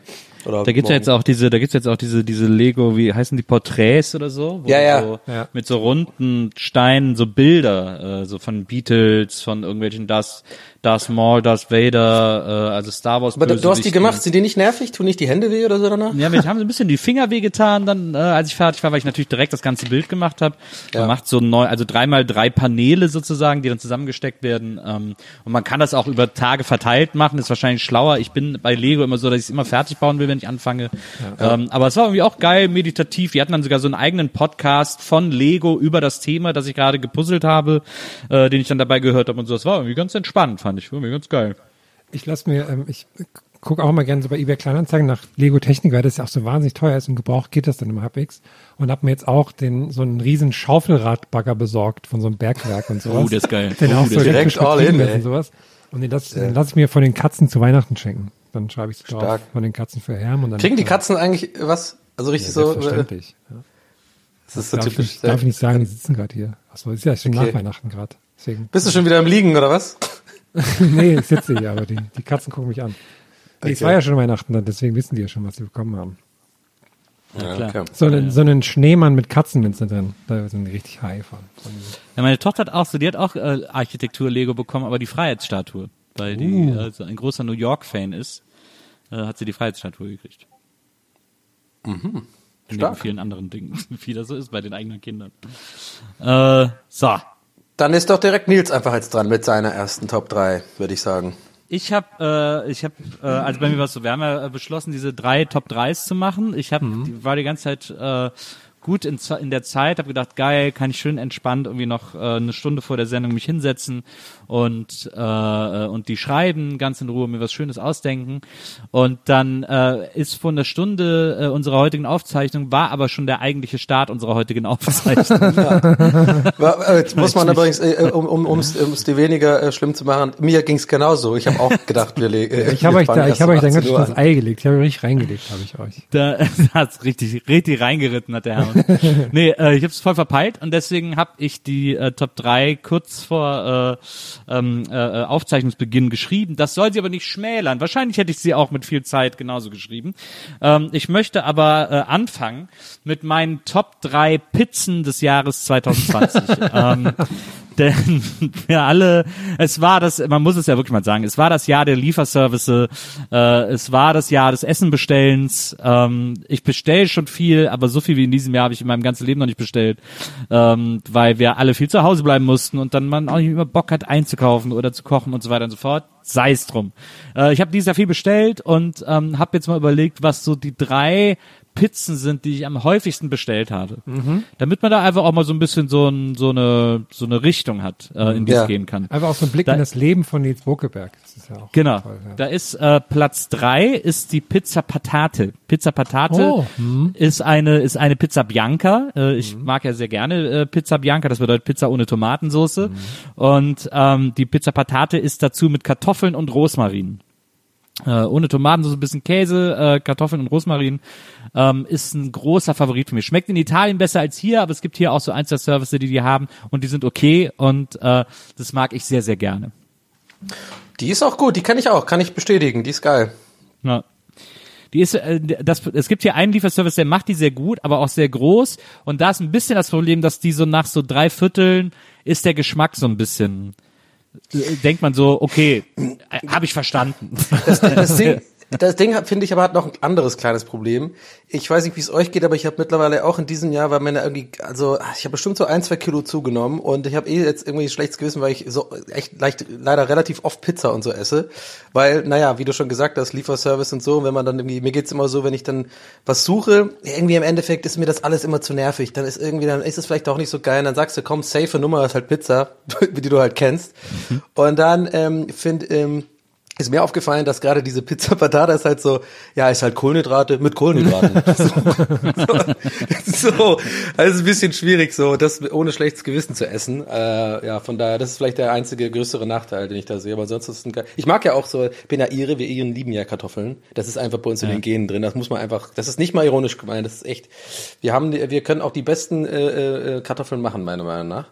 Oder da gibt's ja jetzt auch diese, da gibt's jetzt auch diese, diese Lego, wie heißen die Porträts oder so? ja, ja. So, ja. Mit so runden Steinen, so Bilder, äh, so von Beatles, von irgendwelchen das Darth Maul, Darth Vader, äh, also Star Wars. Aber du hast die gemacht, sind die nicht nervig? Tun nicht die Hände weh oder so danach? Ja, mir haben so ein bisschen die Finger weh getan, dann, äh, als ich fertig war, weil ich natürlich direkt das ganze Bild gemacht habe. Ja. Man macht so neu, also dreimal drei Paneele sozusagen, die dann zusammengesteckt werden. Ähm, und man kann das auch über Tage verteilt machen, ist wahrscheinlich schlauer. Ich bin bei Lego immer so, dass ich es immer fertig bauen will, wenn ich anfange. Ja. Ähm, aber es war irgendwie auch geil, meditativ. Wir hatten dann sogar so einen eigenen Podcast von Lego über das Thema, das ich gerade gepuzzelt habe, äh, den ich dann dabei gehört habe und so. Das war irgendwie ganz entspannt, fand ich. Irgendwie ganz geil. Ich lasse mir, ähm, ich gucke auch mal gerne so bei eBay Kleinanzeigen nach Lego Technik, weil das ja auch so wahnsinnig teuer ist. Im Gebrauch geht das dann immer halbwegs. Und habe mir jetzt auch den so einen riesen Schaufelradbagger besorgt von so einem Bergwerk und sowas. Oh, das ist geil. Den oh, auch so direkt all in, und sowas. Und den lasse ja. lass ich mir von den Katzen zu Weihnachten schenken. Dann schreibe ich es drauf von den Katzen für Herm. Und dann Kriegen die Katzen eigentlich was? Also richtig ja, so? Selbstverständlich. Ja. Das ist so darf typisch. Ich, darf ich nicht sagen, die sitzen gerade hier. Achso, ist ja schon okay. nach Weihnachten gerade. Bist du schon wieder im Liegen oder was? nee, ich sitze hier, aber die, die Katzen gucken mich an. Okay. Es war ja schon Weihnachten, deswegen wissen die ja schon, was sie bekommen haben. Ja, okay. so, einen, so einen Schneemann mit Katzenminze drin. Da sind die richtig high von. Ja, meine Tochter hat auch so, die hat auch äh, Architektur-Lego bekommen, aber die Freiheitsstatue. Weil die uh. also ein großer New York-Fan ist, äh, hat sie die Freiheitsstatue gekriegt. Mhm. Stark. Neben vielen anderen Dingen, wie das so ist bei den eigenen Kindern. Äh, so. Dann ist doch direkt Nils einfach jetzt dran mit seiner ersten Top 3, würde ich sagen. Ich habe, äh, ich habe, äh, also bei mir war es so, wir haben ja beschlossen, diese drei Top 3s zu machen. Ich habe, mhm. war die ganze Zeit äh, gut in, in der Zeit, habe gedacht, geil, kann ich schön entspannt irgendwie noch äh, eine Stunde vor der Sendung mich hinsetzen und äh, und die schreiben ganz in Ruhe mir was Schönes ausdenken und dann äh, ist von der Stunde äh, unserer heutigen Aufzeichnung war aber schon der eigentliche Start unserer heutigen Aufzeichnung. ja. Äh, jetzt muss man übrigens äh, äh um um um's, um's die weniger äh, schlimm zu machen, mir ging's genauso. Ich habe auch gedacht, wir äh, Ich habe euch da ich habe euch dann ganz schön das Ei gelegt. Ich habe richtig reingelegt, habe ich euch. Da hat's richtig richtig reingeritten hat der Herr. nee, äh, ich habe es voll verpeilt und deswegen habe ich die äh, Top 3 kurz vor äh, ähm, äh, Aufzeichnungsbeginn geschrieben. Das soll sie aber nicht schmälern. Wahrscheinlich hätte ich sie auch mit viel Zeit genauso geschrieben. Ähm, ich möchte aber äh, anfangen mit meinen Top 3 Pizzen des Jahres 2020. ähm, denn wir alle, es war das, man muss es ja wirklich mal sagen, es war das Jahr der Lieferservice, äh, es war das Jahr des Essenbestellens. Ähm, ich bestelle schon viel, aber so viel wie in diesem Jahr habe ich in meinem ganzen Leben noch nicht bestellt, ähm, weil wir alle viel zu Hause bleiben mussten und dann man auch nicht immer Bock hat einzukaufen oder zu kochen und so weiter und so fort. Sei es drum. Äh, ich habe dieses Jahr viel bestellt und ähm, habe jetzt mal überlegt, was so die drei Pizzen sind, die ich am häufigsten bestellt habe. Mhm. Damit man da einfach auch mal so ein bisschen so, ein, so, eine, so eine Richtung hat, äh, in die ja. es gehen kann. Einfach auch so ein Blick da, in das Leben von Nils Buckeberg. Das ist ja auch genau. Toll, ja. Da ist äh, Platz drei ist die Pizza Patate. Pizza Patate oh. mhm. ist eine ist eine Pizza Bianca. Äh, ich mhm. mag ja sehr gerne äh, Pizza Bianca. Das bedeutet Pizza ohne Tomatensauce. Mhm. Und ähm, die Pizza Patate ist dazu mit Kartoffeln und Rosmarin. Äh, ohne Tomaten, so ein bisschen Käse, äh, Kartoffeln und Rosmarin, ähm, ist ein großer Favorit für mich. Schmeckt in Italien besser als hier, aber es gibt hier auch so ein, zwei Services, die die haben und die sind okay und äh, das mag ich sehr, sehr gerne. Die ist auch gut, die kann ich auch, kann ich bestätigen, die ist geil. Ja. Die ist, äh, das, es gibt hier einen Lieferservice, der macht die sehr gut, aber auch sehr groß. Und da ist ein bisschen das Problem, dass die so nach so drei Vierteln ist der Geschmack so ein bisschen denkt man so, okay, äh, habe ich verstanden. Das, das Ding, das Ding finde ich aber hat noch ein anderes kleines Problem. Ich weiß nicht, wie es euch geht, aber ich habe mittlerweile auch in diesem Jahr, weil meine irgendwie, also ich habe bestimmt so ein, zwei Kilo zugenommen und ich habe eh jetzt irgendwie ein schlechtes Gewissen, weil ich so echt leicht, leider relativ oft Pizza und so esse. Weil, naja, wie du schon gesagt hast, Lieferservice und so, wenn man dann irgendwie, mir geht's immer so, wenn ich dann was suche, irgendwie im Endeffekt ist mir das alles immer zu nervig. Dann ist irgendwie, dann ist es vielleicht auch nicht so geil. Und dann sagst du, komm, safe Nummer ist halt Pizza, die du halt kennst. Mhm. Und dann ähm, finde ähm, ist mir aufgefallen, dass gerade diese Pizza Patata ist halt so, ja, ist halt Kohlenhydrate mit Kohlenhydraten. so, so, also ein bisschen schwierig, so das ohne schlechtes Gewissen zu essen. Äh, ja, von daher, das ist vielleicht der einzige größere Nachteil, den ich da sehe. Aber sonst ist es ein, ich mag ja auch so, bin ja Ire, wir Iren lieben ja Kartoffeln. Das ist einfach bei uns ja. in den Genen drin. Das muss man einfach, das ist nicht mal ironisch gemeint. Das ist echt. Wir haben, wir können auch die besten äh, äh, Kartoffeln machen, meiner Meinung nach.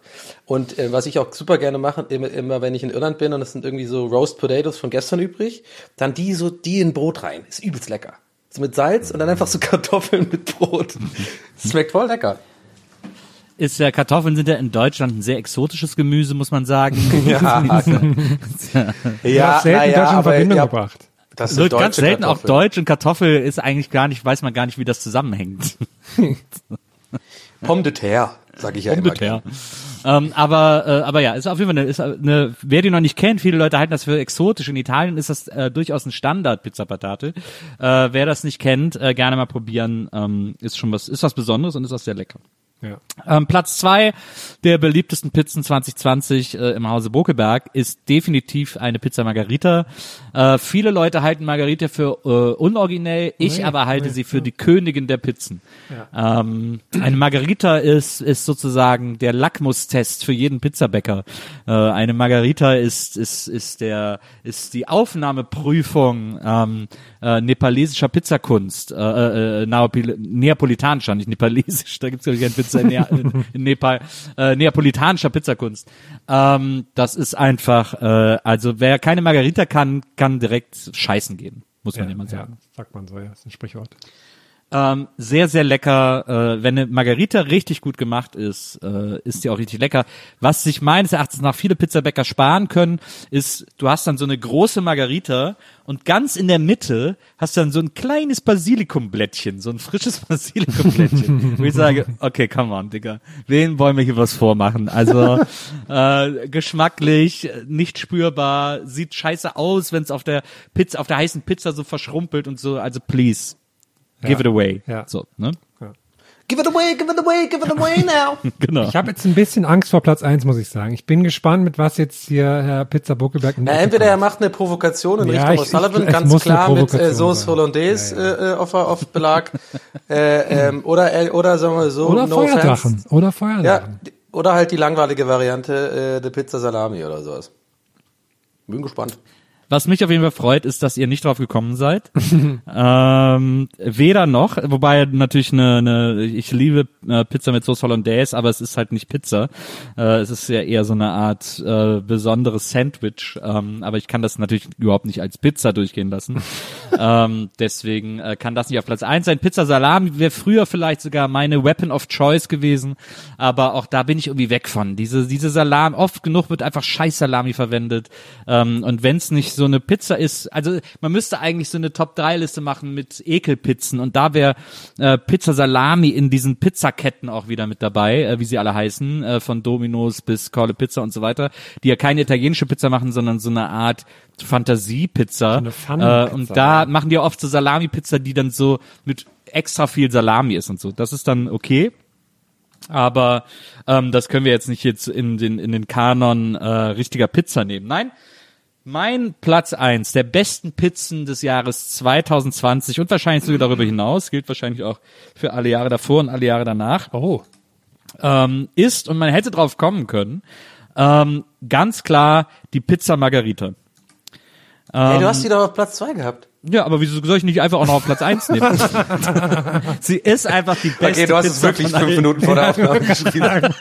Und äh, was ich auch super gerne mache, immer, immer wenn ich in Irland bin und es sind irgendwie so Roast Potatoes von gestern übrig, dann die so, die in Brot rein. Ist übelst lecker. So mit Salz und dann einfach so Kartoffeln mit Brot. Das schmeckt voll lecker. Ist ja, Kartoffeln sind ja in Deutschland ein sehr exotisches Gemüse, muss man sagen. ja, ja, ja, selten ja, Deutschland in Verbindung ja, gebracht. Das wird ganz selten Kartoffeln. auch Deutsch und Kartoffel ist eigentlich gar nicht, weiß man gar nicht, wie das zusammenhängt. Pomme de terre, sage ich ja Pomme immer. De terre. Ähm, aber, äh, aber ja, ist auf jeden Fall eine, ist eine, wer die noch nicht kennt, viele Leute halten das für exotisch. In Italien ist das äh, durchaus ein Standard Pizza Patate. Äh, wer das nicht kennt, äh, gerne mal probieren. Ähm, ist schon was, ist was Besonderes und ist auch sehr lecker. Ja. Ähm, Platz zwei der beliebtesten Pizzen 2020 äh, im Hause Bokeberg ist definitiv eine Pizza Margarita. Äh, viele Leute halten Margarita für äh, unoriginell, ich nee, aber halte nee, sie für ja. die Königin der Pizzen. Ja. Ähm, eine Margarita ist, ist sozusagen der Lackmustest für jeden Pizzabäcker. Äh, eine Margarita ist, ist, ist der, ist die Aufnahmeprüfung ähm, äh, nepalesischer Pizzakunst, äh, neapolitanischer, nicht nepalesisch, da gibt's ja kein Pizza in, in, in Nepal, äh, neapolitanischer Pizzakunst. Ähm, das ist einfach, äh, also wer keine Margarita kann, kann direkt scheißen gehen, muss man ja, immer sagen. Ja, sagt man so, ja, ist ein Sprichwort. Ähm, sehr, sehr lecker. Äh, wenn eine Margarita richtig gut gemacht ist, äh, ist die auch richtig lecker. Was sich meines Erachtens nach viele Pizzabäcker sparen können, ist, du hast dann so eine große Margarita und ganz in der Mitte hast du dann so ein kleines Basilikumblättchen, so ein frisches Basilikumblättchen. wo ich sage, okay, come on, Digga. Wen wollen wir hier was vormachen? Also äh, geschmacklich, nicht spürbar, sieht scheiße aus, wenn es auf der Pizza, auf der heißen Pizza so verschrumpelt und so. Also please. Give it away. Ja. So, ne? Give it away, give it away, give it away now. genau. Ich habe jetzt ein bisschen Angst vor Platz eins, muss ich sagen. Ich bin gespannt, mit was jetzt hier Herr Pizza Buckelberg. Na, entweder er macht eine Provokation in Ja, Richtung ich- O'Sullivan, ganz klar mit äh, Sauce. Hollandaise Ja, Äh, auf, auf Belag. äh, ähm, oder, er- oder sagen wir so, Oder no Feuerdrachen. offense. Oder Ja, Feuerdrachen. die- oder halt die langweilige Variante, äh, der Pizza Salami oder sowas. Bin gespannt. Was mich auf jeden Fall freut, ist, dass ihr nicht drauf gekommen seid. ähm, weder noch, wobei natürlich eine, eine ich liebe äh, Pizza mit Sauce Hollandaise, aber es ist halt nicht Pizza. Äh, es ist ja eher so eine Art äh, besonderes Sandwich. Ähm, aber ich kann das natürlich überhaupt nicht als Pizza durchgehen lassen. ähm, deswegen äh, kann das nicht auf Platz eins sein. Pizza Salami wäre früher vielleicht sogar meine Weapon of Choice gewesen, aber auch da bin ich irgendwie weg von. Diese, diese Salam, oft genug wird einfach scheiß Salami verwendet. Ähm, und wenn es nicht so eine Pizza ist, also man müsste eigentlich so eine Top-3-Liste machen mit Ekelpizzen und da wäre äh, Pizza Salami in diesen Pizzaketten auch wieder mit dabei, äh, wie sie alle heißen, äh, von Domino's bis Corle Pizza und so weiter, die ja keine italienische Pizza machen, sondern so eine Art Fantasiepizza. eine Pfannenpizza, äh, und da machen die ja oft so Salami-Pizza, die dann so mit extra viel Salami ist und so. Das ist dann okay. Aber ähm, das können wir jetzt nicht jetzt in den, in den Kanon äh, richtiger Pizza nehmen. Nein, mein Platz eins der besten Pizzen des Jahres 2020 und wahrscheinlich sogar darüber hinaus, gilt wahrscheinlich auch für alle Jahre davor und alle Jahre danach, Oh. ähm, ist, und man hätte drauf kommen können, ähm, ganz klar die Pizza Margarita. Ähm, du hast die doch auf Platz zwei gehabt. Ja, aber wieso soll ich nicht einfach auch noch auf Platz eins nehmen? Sie ist einfach die beste Okay, du hast es wirklich fünf allen. Minuten vor der Aufnahme geschrieben.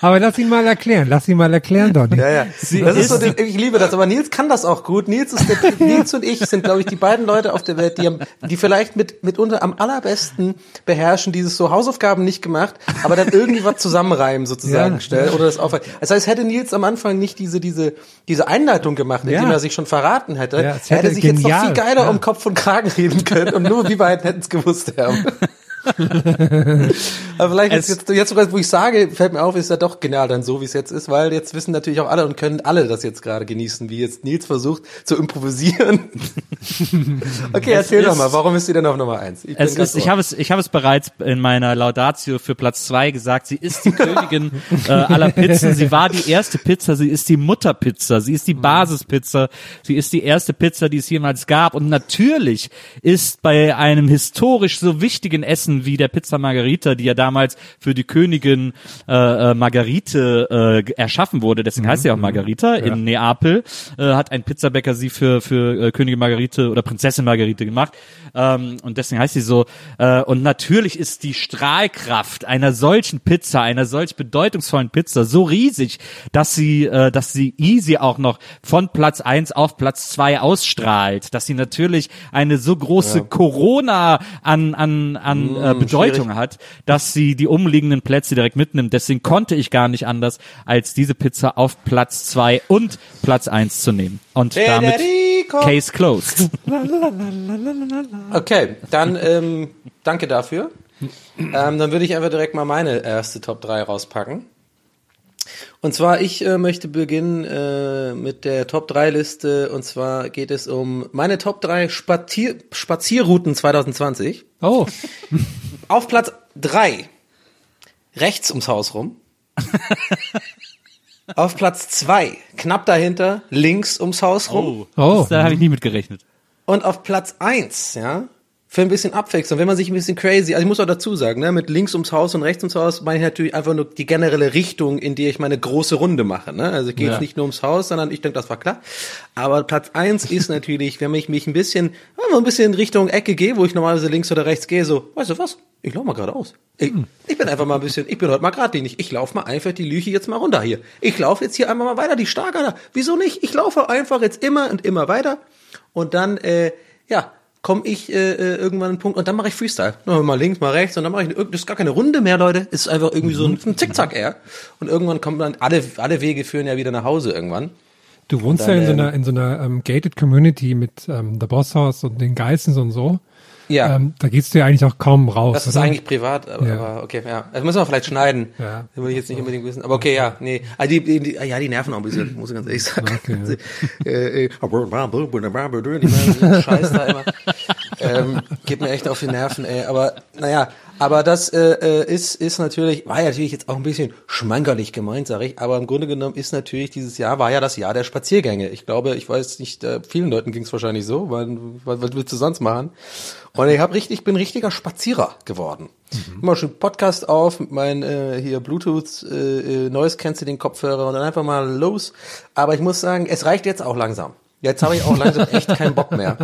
Aber lass ihn mal erklären. Lass ihn mal erklären, Donny. Ja, ja. Sie das ist so, die- ich liebe das, aber Nils kann das auch gut. Nils ist der, Nils und ich sind, glaube ich, die beiden Leute auf der Welt, die, am, die vielleicht mit, mitunter am allerbesten beherrschen, dieses so Hausaufgaben nicht gemacht, aber dann irgendwie was zusammenreimen sozusagen Ja. stellen oder das auf. Das heißt, hätte Nils am Anfang nicht diese, diese, diese Einleitung gemacht, indem Ja. er sich schon verraten hätte, Ja, hätte hätte sich jetzt noch viel genial. geiler Ja. um Kopf und Kragen reden können und nur wir beiden hätten es gewusst haben. Aber vielleicht Es- jetzt, jetzt, wo ich sage, fällt mir auf, ist ja doch genial dann so, wie es jetzt ist, weil jetzt wissen natürlich auch alle und können alle das jetzt gerade genießen, wie jetzt Nils versucht zu improvisieren. okay, erzähl doch mal, warum ist sie denn auf Nummer eins? Ich Es ist, ich habe es, ich habe es bereits in meiner Laudatio für Platz zwei gesagt. Sie ist die Königin äh, aller Pizzen. Sie war die erste Pizza. Sie ist die Mutterpizza. Sie ist die Basispizza. Sie ist die erste Pizza, die es jemals gab. Und natürlich ist bei einem historisch so wichtigen Essen wie der Pizza Margherita, die ja damals für die Königin äh, äh, Margarite äh, erschaffen wurde, deswegen heißt sie auch Margarita in Neapel, äh, hat ein Pizzabäcker sie für für äh, Königin Margarite oder Prinzessin Margarite gemacht. Ähm, und deswegen heißt sie so. Äh, und natürlich ist die Strahlkraft einer solchen Pizza, einer solch bedeutungsvollen Pizza so riesig, dass sie, äh, dass sie easy auch noch von Platz eins auf Platz zwei ausstrahlt, dass sie natürlich eine so große Corona an an an äh, Bedeutung schwierig. hat, dass sie die umliegenden Plätze direkt mitnimmt. Deswegen konnte ich gar nicht anders, als diese Pizza auf Platz zwei und Platz eins zu nehmen. Und damit Federico. Case closed. Okay, dann ähm, danke dafür. Ähm, dann würde ich einfach direkt mal meine erste Top 3 rauspacken. Und zwar, ich äh, möchte beginnen äh, mit der Top 3 Liste. Und zwar geht es um meine Top 3 Spazier Spazierrouten 2020. Oh. Auf Platz 3 rechts ums Haus rum. Auf Platz 2 knapp dahinter links ums Haus rum. Oh. Da habe ich nie mit gerechnet. Und auf Platz eins, ja, für ein bisschen Abwechslung, wenn man sich ein bisschen crazy, also ich muss auch dazu sagen, ne, mit links ums Haus und rechts ums Haus meine ich natürlich einfach nur die generelle Richtung, in die ich meine große Runde mache. Ne? Also ich gehe Ja. jetzt nicht nur ums Haus, sondern ich denke, das war klar. Aber Platz eins ist natürlich, wenn ich mich ein bisschen, wenn ein bisschen in Richtung Ecke gehe, wo ich normalerweise links oder rechts gehe, so, weißt du was? Ich laufe mal geradeaus. Ich, ich bin einfach mal ein bisschen, ich bin heute mal geradlinig. Ich laufe mal einfach die Lüche jetzt mal runter hier. Ich laufe jetzt hier einmal mal weiter, die Starker da. Wieso nicht? Ich laufe einfach jetzt immer und immer weiter. Und dann, äh, ja, komme ich äh, äh, irgendwann an einen Punkt und dann mache ich Freestyle. Mal links, mal rechts und dann mache ich, das ist gar keine Runde mehr, Leute. Ist einfach irgendwie so ein, ein Zickzack eher. Und irgendwann kommt dann, alle, alle Wege führen ja wieder nach Hause irgendwann. Du wohnst dann, ja in so einer, in so einer ähm, gated Community mit ähm, The Boss House und den Geissens und so. Ja. Ähm, da gehst du ja eigentlich auch kaum raus. Das ist oder? eigentlich privat, aber, Ja. aber okay, ja. Das müssen wir vielleicht schneiden. Ja. Das will ich jetzt nicht unbedingt wissen. Aber okay, ja, nee. Also die, die, die, ja, die nerven auch ein bisschen, muss ich ganz ehrlich sagen. Okay, äh, äh, einen Scheiß da immer. Ähm, geht mir echt auf die Nerven, ey. Aber naja, aber das äh, äh, ist, ist natürlich, war ja natürlich jetzt auch ein bisschen schmankerlich gemeint, sag ich. Aber im Grunde genommen ist natürlich dieses Jahr, war ja das Jahr der Spaziergänge. Ich glaube, ich weiß nicht, äh, vielen Leuten ging es wahrscheinlich so, weil was willst du sonst machen? Und ich hab richtig, bin richtiger Spazierer geworden. Immer schon Podcast auf mit meinen äh, hier Bluetooth äh, äh, Noise Cancelling Kopfhörer und dann einfach mal los. Aber ich muss sagen, es reicht jetzt auch langsam. Jetzt habe ich auch langsam echt keinen Bock mehr.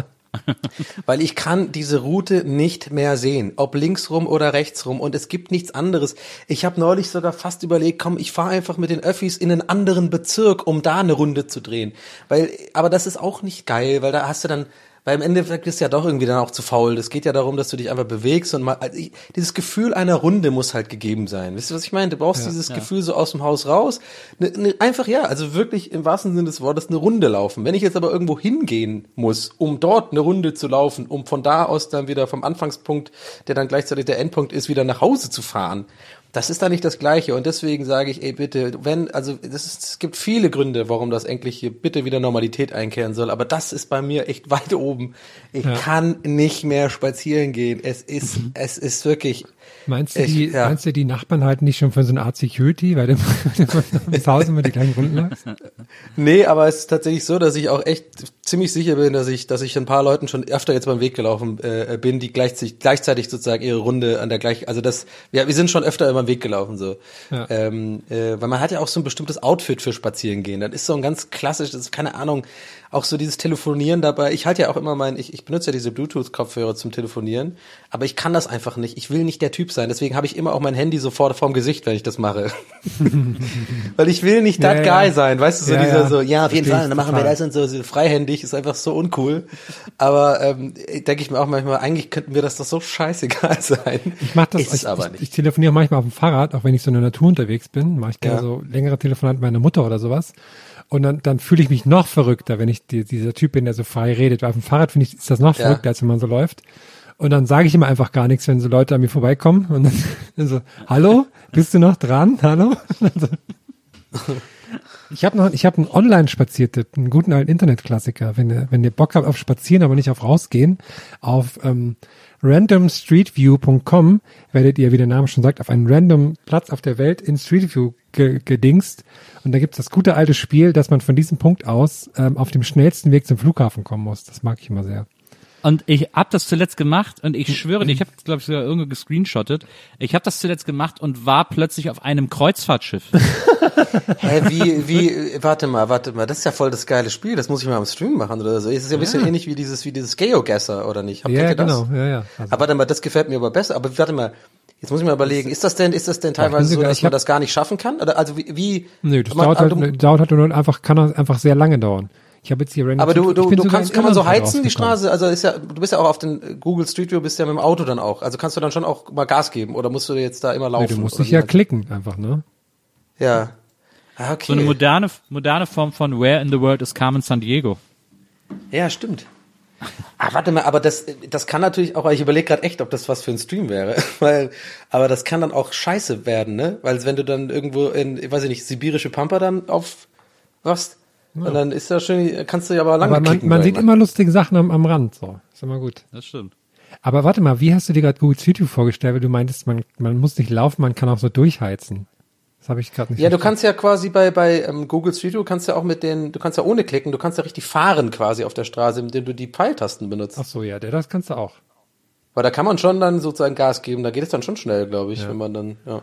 Weil ich kann diese Route nicht mehr sehen, ob links rum oder rechts rum und es gibt nichts anderes. Ich habe neulich sogar fast überlegt, komm, ich fahre einfach mit den Öffis in einen anderen Bezirk, um da eine Runde zu drehen. Weil, aber das ist auch nicht geil, weil da hast du dann, weil im Endeffekt ist ja doch irgendwie dann auch zu faul. Es geht ja darum, dass du dich einfach bewegst und mal, also ich, dieses Gefühl einer Runde muss halt gegeben sein. Wisst ihr, was ich meine? Du brauchst dieses Gefühl so aus dem Haus raus. Ne, ne, einfach ja, also wirklich im wahrsten Sinne des Wortes eine Runde laufen. Wenn ich jetzt aber irgendwo hingehen muss, um dort eine Runde zu laufen, um von da aus dann wieder vom Anfangspunkt, der dann gleichzeitig der Endpunkt ist, wieder nach Hause zu fahren, das ist da nicht das Gleiche und deswegen sage ich, ey bitte, wenn, also ist, es gibt viele Gründe, warum das endlich hier bitte wieder Normalität einkehren soll, aber das ist bei mir echt weit oben. Ich Ja. kann nicht mehr spazieren gehen. Es ist, es ist wirklich, Meinst du, Ich- die, ja. meinst du, die Nachbarn halten dich schon für so eine Art Security, weil du ins Haus immer die gleichen Runden läufst? nee, aber es ist tatsächlich so, dass ich auch echt ziemlich sicher bin, dass ich, dass ich ein paar Leuten schon öfter jetzt beim Weg gelaufen äh, bin, die gleichzeitig, gleichzeitig sozusagen ihre Runde an der gleichen, also das, ja, wir sind schon öfter über den Weg gelaufen, so. Ja. Ähm, äh, weil man hat ja auch so ein bestimmtes Outfit für Spazierengehen. Das ist so ein ganz klassisch, das ist keine Ahnung, auch so dieses Telefonieren dabei. Ich halte ja auch immer mein, ich, ich benutze ja diese Bluetooth-Kopfhörer zum Telefonieren, aber ich kann das einfach nicht. Ich will nicht der Typ sein. Deswegen habe ich immer auch mein Handy sofort vorm Gesicht, wenn ich das mache. Weil ich will nicht Ja, that ja. guy sein, weißt du, so Ja, dieser ja. so, ja, auf jeden Fall, ich dann machen wir total. das und so, so freihändig, ist einfach so uncool. Aber ähm, denke ich mir auch manchmal, eigentlich könnten wir das doch so scheißegal sein. Ich mach das, ist ich, aber ich, nicht. ich telefoniere manchmal auf dem Fahrrad, auch wenn ich so in der Natur unterwegs bin, mache ich gerne Ja. so längere Telefonate mit meiner Mutter oder sowas. Und dann, dann fühle ich mich noch verrückter, wenn ich die, dieser Typ bin, der so frei redet. Weil auf dem Fahrrad finde ich, ist das noch Ja. verrückter, als wenn man so läuft. Und dann sage ich immer einfach gar nichts, wenn so Leute an mir vorbeikommen und dann, dann so, hallo, bist du noch dran? Hallo? Ich habe noch, ich habe einen Online-Spaziertipp, einen guten alten Internetklassiker. Wenn ihr, wenn ihr Bock habt auf Spazieren, aber nicht auf rausgehen, auf ähm, randomstreetview.com werdet ihr, wie der Name schon sagt, auf einen random Platz auf der Welt in Street View ge gedingst. Und da gibt's das gute alte Spiel, dass man von diesem Punkt aus ähm, auf dem schnellsten Weg zum Flughafen kommen muss. Das mag ich immer sehr. Und ich hab das zuletzt gemacht und ich schwöre dir, ich habe glaube ich sogar irgendwo gescreenshottet. Ich habe das zuletzt gemacht und war plötzlich auf einem Kreuzfahrtschiff. Hä, wie, wie, warte mal, warte mal, das ist ja voll das geile Spiel, das muss ich mal am Stream machen oder so. Es ist ja ein bisschen ähnlich wie dieses, wie dieses Geogesser, oder nicht? Habt Ja, ihr das? genau. Ja, ja. Also, Aber warte mal, das gefällt mir aber besser. Aber warte mal, jetzt muss ich mal überlegen, ist das denn, ist das denn teilweise so, dass man das gar nicht schaffen kann? Oder also wie, wie nö, das man- dauert halt, du, dauert halt nur einfach, kann einfach sehr lange dauern. Ich habe jetzt hier random. aber du, du, du kannst, kann man so heizen, die. Straße? Also ist ja, du bist ja auch auf den Google Street View, bist ja mit dem Auto dann auch. Also kannst du dann schon auch mal Gas geben oder musst du jetzt da immer laufen? Nee, du musst dich ja meinst klicken einfach, ne? Ja. Ah, okay. So eine moderne, moderne Form von Where in the World is Carmen San Diego. Ja, stimmt. Ah, warte mal, aber das, das kann natürlich auch, ich überlege gerade echt, ob das was für ein Stream wäre, weil, aber das kann dann auch scheiße werden, ne? Weil wenn du dann irgendwo in, ich weiß ich nicht, sibirische Pampa dann aufwachst, und dann ist das schön, kannst du ja aber lange Aber man, man sieht immer lustige Sachen am, am Rand, so. Ist immer gut. Das stimmt. Aber warte mal, wie hast du dir gerade Google Street View vorgestellt, weil du meintest, man, man muss nicht laufen, man kann auch so durchheizen. Das habe ich gerade nicht Ja, du verstanden. kannst ja quasi bei, bei ähm, Google Street View kannst ja auch mit den, du kannst ja ohne klicken, du kannst ja richtig fahren quasi auf der Straße, indem du die Pfeiltasten benutzt. Ach so, ja, der, das kannst du auch. Weil da kann man schon dann sozusagen Gas geben, da geht es dann schon schnell, glaube ich, wenn man dann, ja.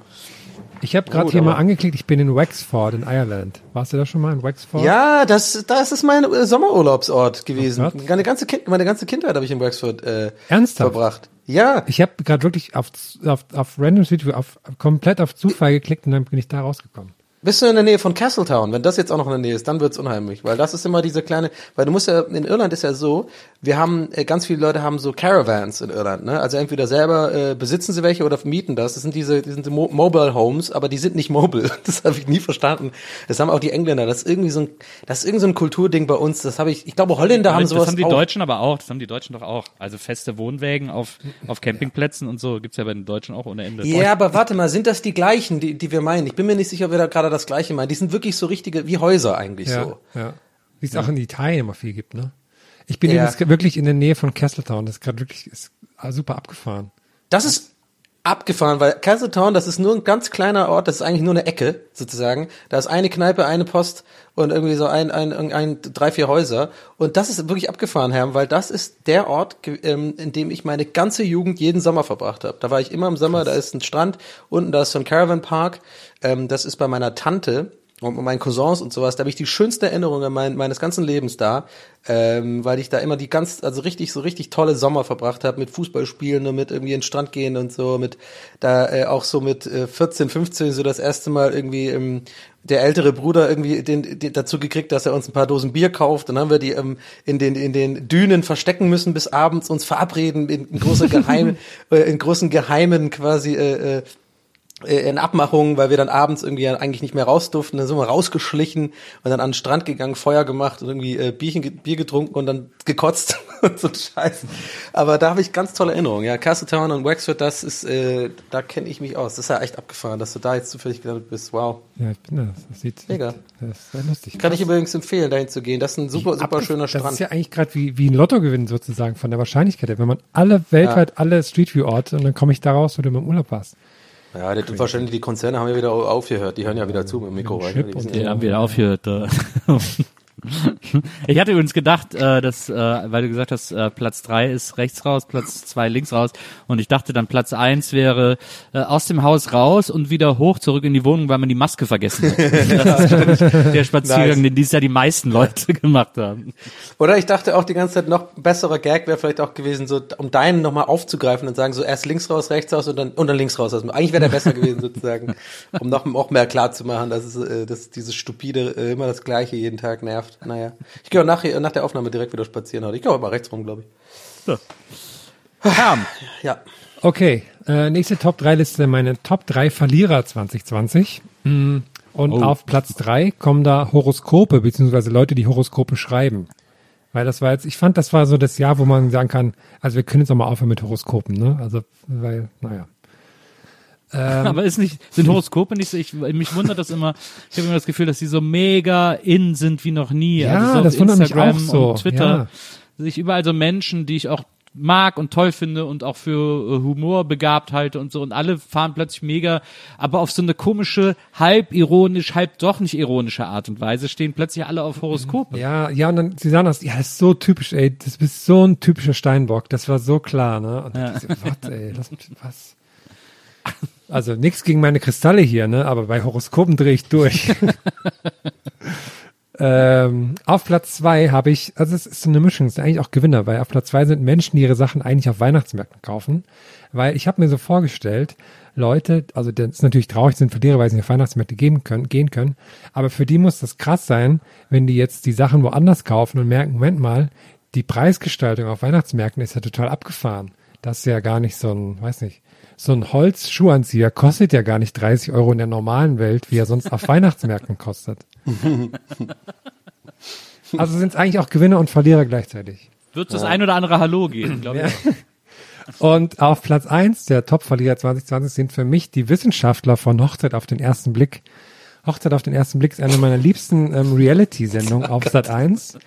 Ich habe gerade hier mal angeklickt, ich bin in Wexford in Ireland. Warst du da schon mal in Wexford? Ja, das, das ist mein äh, Sommerurlaubsort gewesen. Oh meine, ganze kind, meine ganze Kindheit habe ich in Wexford äh, Ernsthaft? verbracht. Ja, Ich habe gerade wirklich auf, auf, auf Random Street auf, komplett auf Zufall geklickt und dann bin ich da rausgekommen. Bist du in der Nähe von Castletown? Wenn das jetzt auch noch in der Nähe ist, dann wird's unheimlich, weil das ist immer diese kleine, weil du musst ja in Irland ist ja so, wir haben äh, ganz viele Leute haben so Caravans in Irland, ne? Also entweder selber äh, besitzen sie welche oder mieten das. Das sind diese, die sind Mo Mobile Homes, aber die sind nicht mobile. Das habe ich nie verstanden. Das haben auch die Engländer. Das ist irgendwie so ein, das ist irgendwie so ein Kulturding bei uns. Das habe ich, ich glaube Holländer das haben sowas. Das haben die auch. Deutschen aber auch. Das haben die Deutschen doch auch. Also feste Wohnwägen auf auf Campingplätzen und so gibt's ja bei den Deutschen auch ohne Ende. Ja, aber warte mal, sind das die gleichen, die, die wir meinen? Ich bin mir nicht sicher, ob wir da gerade das Gleiche meinen. Die sind wirklich so richtige, wie Häuser eigentlich ja, so. Ja. Wie es auch in Italien immer viel gibt, ne? Ich bin Ja. jetzt wirklich in der Nähe von Castletown. Das ist gerade wirklich ist super abgefahren. Das ist abgefahren, weil Castletown, das ist nur ein ganz kleiner Ort, das ist eigentlich nur eine Ecke, sozusagen. Da ist eine Kneipe, eine Post und irgendwie so ein, ein, ein, ein drei, vier Häuser. Und das ist wirklich abgefahren, Herr, weil das ist der Ort, ähm, in dem ich meine ganze Jugend jeden Sommer verbracht habe. Da war ich immer im Sommer, da ist ein Strand, unten da ist so ein Caravan Park. Ähm, das ist bei meiner Tante und meinen Cousins und sowas, da habe ich die schönste Erinnerungen mein, meines ganzen Lebens da, ähm, weil ich da immer die ganz, also richtig, so richtig tolle Sommer verbracht habe mit Fußballspielen und mit irgendwie in den Strand gehen und so, mit da äh, auch so mit äh, 14, 15 so das erste Mal irgendwie ähm, der ältere Bruder irgendwie den, den dazu gekriegt, dass er uns ein paar Dosen Bier kauft. Dann haben wir die ähm, in den in den Dünen verstecken müssen bis abends uns verabreden in, in große geheime äh, in großen geheimen quasi äh, äh, in Abmachungen, weil wir dann abends irgendwie ja eigentlich nicht mehr raus durften, dann sind wir rausgeschlichen und dann an den Strand gegangen, Feuer gemacht und irgendwie äh, Bierchen, Bier getrunken und dann gekotzt und so ein Scheiß. Aber da habe ich ganz tolle Erinnerungen. Ja, Castletown und Wexford, das ist, äh, da kenne ich mich aus. Das ist ja echt abgefahren, dass du da jetzt zufällig gelandet bist. Wow. Ja, ich bin da. Das sieht, Mega. Das ist sehr lustig. Kann ich übrigens empfehlen, dahin zu gehen. Das ist ein super, super schöner Das Strand. ist ja eigentlich gerade wie, wie ein Lottogewinn sozusagen von der Wahrscheinlichkeit her. Wenn man alle, weltweit alle Street View Orte und dann komme ich da raus, wo du im Urlaub warst. Ja, die, wahrscheinlich die Konzerne haben ja wieder au- aufgehört. Die hören ja wieder zu mit dem Mikro. Die Ja, haben wir aufgehört. Ich hatte übrigens gedacht, äh, dass, äh, weil du gesagt hast, äh, Platz drei ist rechts raus, Platz zwei links raus. Und ich dachte dann, Platz eins wäre äh, aus dem Haus raus und wieder hoch zurück in die Wohnung, weil man die Maske vergessen hat. Das ist der Spaziergang, Nice. den dieses Jahr die meisten Leute gemacht haben. Oder ich dachte auch die ganze Zeit, noch besserer Gag wäre vielleicht auch gewesen, so um deinen nochmal aufzugreifen und sagen, so erst links raus, rechts raus und dann, und dann links raus. Also eigentlich wäre der besser gewesen sozusagen, um noch, noch mehr klar zu machen, dass, es, äh, dass dieses stupide äh, immer das Gleiche jeden Tag nervt. Naja, ich gehe auch nach, nach der Aufnahme direkt wieder spazieren heute. Ich gehe heute mal rechts rum, glaube ich. Herm, Ja. Okay, äh, nächste Top 3 Liste, meine Top 3 Verlierer 2020. Mm, Und Oh. auf Platz 3 kommen da Horoskope, beziehungsweise Leute, die Horoskope schreiben. Weil das war jetzt, ich fand, das war so das Jahr, wo man sagen kann, also wir können jetzt auch mal aufhören mit Horoskopen, ne? Also, weil, naja. Aber ist nicht, sind Horoskope nicht so, ich, mich wundert das immer, ich habe immer das Gefühl, dass die so mega in sind wie noch nie. Ja, also so das wundert mich Instagram auch so, und Twitter. ja. Sehe ich überall so Menschen, die ich auch mag und toll finde und auch für äh, Humor begabt halte und so und alle fahren plötzlich mega, aber auf so eine komische, halb ironisch, halb doch nicht ironische Art und Weise stehen plötzlich alle auf Horoskope. Ja, ja, und dann, sie sagen das, ja, das ist so typisch, ey, das bist so ein typischer Steinbock, das war so klar, ne? Und ja. ich so, was, ey, mich, was? Also nichts gegen meine Kristalle hier, ne? Aber bei Horoskopen drehe ich durch. ähm, auf Platz zwei habe ich, also es ist so eine Mischung, es sind eigentlich auch Gewinner, weil auf Platz zwei sind Menschen, die ihre Sachen eigentlich auf Weihnachtsmärkten kaufen. Weil ich habe mir so vorgestellt, Leute, also das ist natürlich traurig, sind Verlierer, weil sie nicht auf Weihnachtsmärkte gehen können, gehen können. Aber für die muss das krass sein, wenn die jetzt die Sachen woanders kaufen und merken, Moment mal, die Preisgestaltung auf Weihnachtsmärkten ist ja total abgefahren. Das ist ja gar nicht so ein, weiß nicht, so ein Holzschuhanzieher kostet ja gar nicht 30 Euro in der normalen Welt, wie er sonst auf Weihnachtsmärkten kostet. Also sind es eigentlich auch Gewinner und Verlierer gleichzeitig. Wird das ein oder andere Hallo geben, glaube ich. Und auf Platz eins der Top-Verlierer 2020 sind für mich die Wissenschaftler von Hochzeit auf den ersten Blick. Hochzeit auf den ersten Blick ist eine meiner liebsten ähm, Reality-Sendungen auf Sat 1.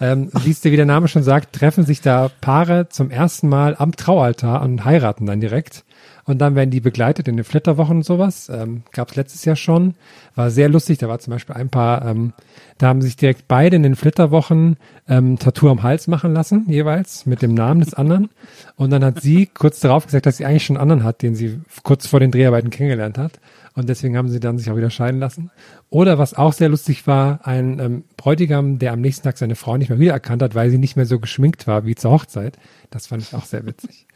Ähm, wie es dir wie der Name schon sagt, treffen sich da Paare zum ersten Mal am Traualtar und heiraten dann direkt. Und dann werden die begleitet in den Flitterwochen und sowas. Ähm, Gab es letztes Jahr schon. War sehr lustig. Da war zum Beispiel ein paar, ähm, da haben sich direkt beide in den Flitterwochen ähm, Tattoo am Hals machen lassen, jeweils, mit dem Namen des anderen. Und dann hat sie kurz darauf gesagt, dass sie eigentlich schon einen anderen hat, den sie kurz vor den Dreharbeiten kennengelernt hat. Und deswegen haben sie dann sich auch wieder scheiden lassen. Oder was auch sehr lustig war, ein ähm, Bräutigam, der am nächsten Tag seine Frau nicht mehr wiedererkannt hat, weil sie nicht mehr so geschminkt war wie zur Hochzeit. Das fand ich auch sehr witzig.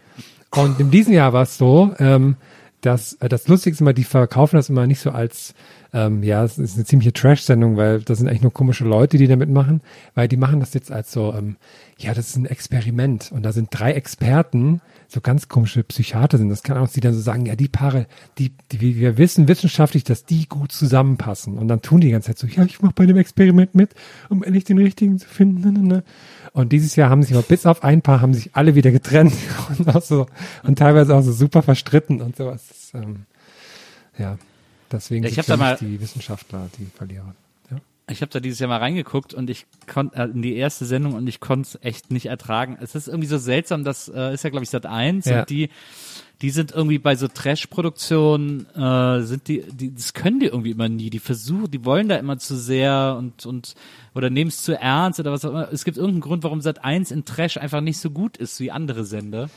Und in diesem Jahr war es so, ähm, das, äh, das Lustige ist immer, die verkaufen das immer nicht so als, ähm, ja, es ist eine ziemliche Trash-Sendung, weil das sind eigentlich nur komische Leute, die da mitmachen, weil die machen das jetzt als so, ähm, ja, das ist ein Experiment und da sind drei Experten, so ganz komische Psychiater sind, das kann auch, die dann so sagen, ja, die Paare, die, die, wir wissen wissenschaftlich, dass die gut zusammenpassen und dann tun die die ganze Zeit so, ja, ich mach bei dem Experiment mit, um endlich den richtigen zu finden. Ne, ne, ne. Und dieses Jahr haben sich aber bis auf ein paar haben sich alle wieder getrennt und auch so und teilweise auch so super verstritten und sowas. Das, ähm, ja, deswegen ich sind da mal, die Wissenschaftler die Verlierer. Ja. Ich habe da dieses Jahr mal reingeguckt und ich konnte äh, in die erste Sendung und ich konnte es echt nicht ertragen. Es ist irgendwie so seltsam, das äh, ist ja glaube ich seit eins ja. und die die sind irgendwie bei so Trash-Produktionen, äh, sind die, die, das können die irgendwie immer nie. Die versuchen, die wollen da immer zu sehr und, und, oder nehmen es zu ernst oder was auch immer. Es gibt irgendeinen Grund, warum Sat 1 in Trash einfach nicht so gut ist wie andere Sender.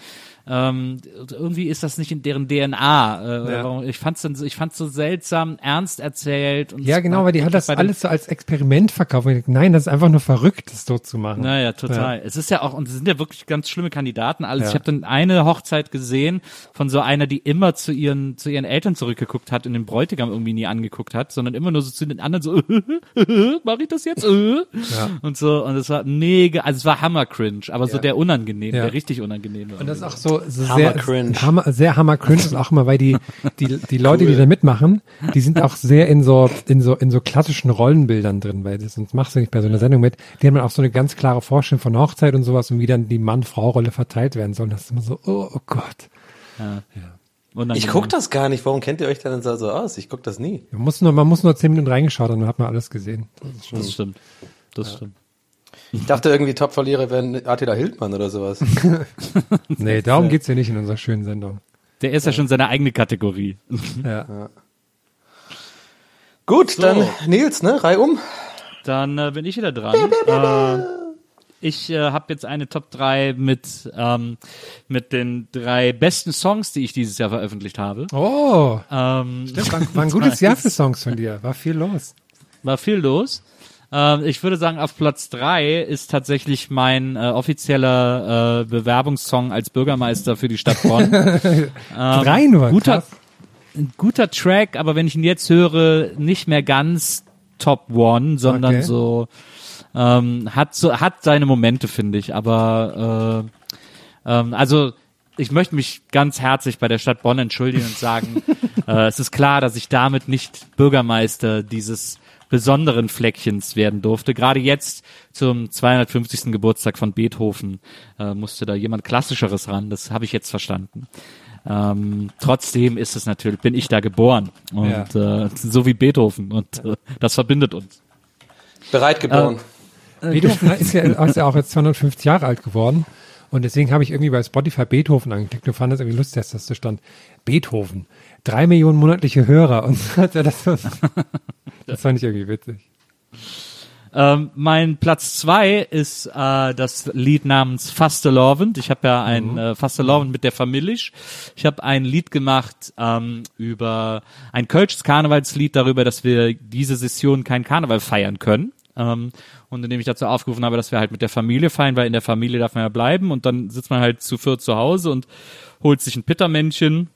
Ähm, irgendwie ist das nicht in deren DNA. Äh, ja. Ich fand's dann so, ich fand's so seltsam, ernst erzählt. Und ja, genau, weil die hat das alles so als Experiment verkauft. Nein, das ist einfach nur verrückt, das so zu machen. Naja, total. Ja. Es ist ja auch, und es sind ja wirklich ganz schlimme Kandidaten alles. Ja. Ich habe dann eine Hochzeit gesehen von so einer, die immer zu ihren, zu ihren Eltern zurückgeguckt hat und den Bräutigam irgendwie nie angeguckt hat, sondern immer nur so zu den anderen so, mach ich das jetzt? ja. Und so, und es war mega, also es war hammer cringe, aber so der unangenehme, der richtig unangenehme. Und das ist auch so, so hammer sehr, cringe. Hammer, sehr hammer cringe und auch immer, weil die, die, die Leute, cool. die da mitmachen, die sind auch sehr in so, in so, in so klassischen Rollenbildern drin, weil sonst machst du nicht bei so einer Sendung mit. Die haben dann auch so eine ganz klare Vorstellung von Hochzeit und sowas und wie dann die Mann-Frau-Rolle verteilt werden soll. Das ist immer so, oh, oh Gott. Ja. ja. Ich guck das gar nicht. Warum kennt ihr euch dann so aus? Ich guck das nie. Man muss nur, man muss nur zehn Minuten reingeschaut und dann hat man alles gesehen. Das, das stimmt. Das ja. stimmt. Ich dachte irgendwie Top-Verlierer wären Attila Hildmann oder sowas. nee, darum geht's ja nicht in unserer schönen Sendung. Der ist ja, ja schon seine eigene Kategorie. Ja. ja. Gut, so. dann Nils, ne? Reihe um. Dann äh, bin ich wieder dran. Äh, ich äh, habe jetzt eine Top 3 mit, ähm, mit den drei besten Songs, die ich dieses Jahr veröffentlicht habe. Oh, ähm, stimmt, war, war ein gutes Jahr für Songs von dir. War viel los. War viel los. Ähm, ich würde sagen, auf Platz drei ist tatsächlich mein äh, offizieller äh, Bewerbungssong als Bürgermeister für die Stadt Bonn. ähm, drei nur, guter, krass. guter Track, aber wenn ich ihn jetzt höre, nicht mehr ganz Top One, sondern okay. so ähm, hat so hat seine Momente, finde ich. Aber äh, ähm, also ich möchte mich ganz herzlich bei der Stadt Bonn entschuldigen und sagen, äh, es ist klar, dass ich damit nicht Bürgermeister dieses besonderen Fleckchens werden durfte. Gerade jetzt zum 250. Geburtstag von Beethoven äh, musste da jemand Klassischeres ran. Das habe ich jetzt verstanden. Ähm, trotzdem ist es natürlich, bin ich da geboren und ja. äh, so wie Beethoven und äh, das verbindet uns. Bereit geboren. Äh, Beethoven ist ja, ist ja auch jetzt 250 Jahre alt geworden. Und deswegen habe ich irgendwie bei Spotify Beethoven angeklickt und fand das irgendwie lustig, dass da stand Beethoven. Drei Millionen monatliche Hörer und das, das fand ich irgendwie witzig. Ähm, mein Platz zwei ist äh, das Lied namens Fastelovend. Ich habe ja ein mhm. äh, Fastelovend mit der Familie. Ich habe ein Lied gemacht ähm, über ein kölsches Karnevalslied darüber, dass wir diese Session kein Karneval feiern können. Ähm, und indem ich dazu aufgerufen habe, dass wir halt mit der Familie feiern, weil in der Familie darf man ja bleiben und dann sitzt man halt zu viert zu Hause und holt sich ein Pittermännchen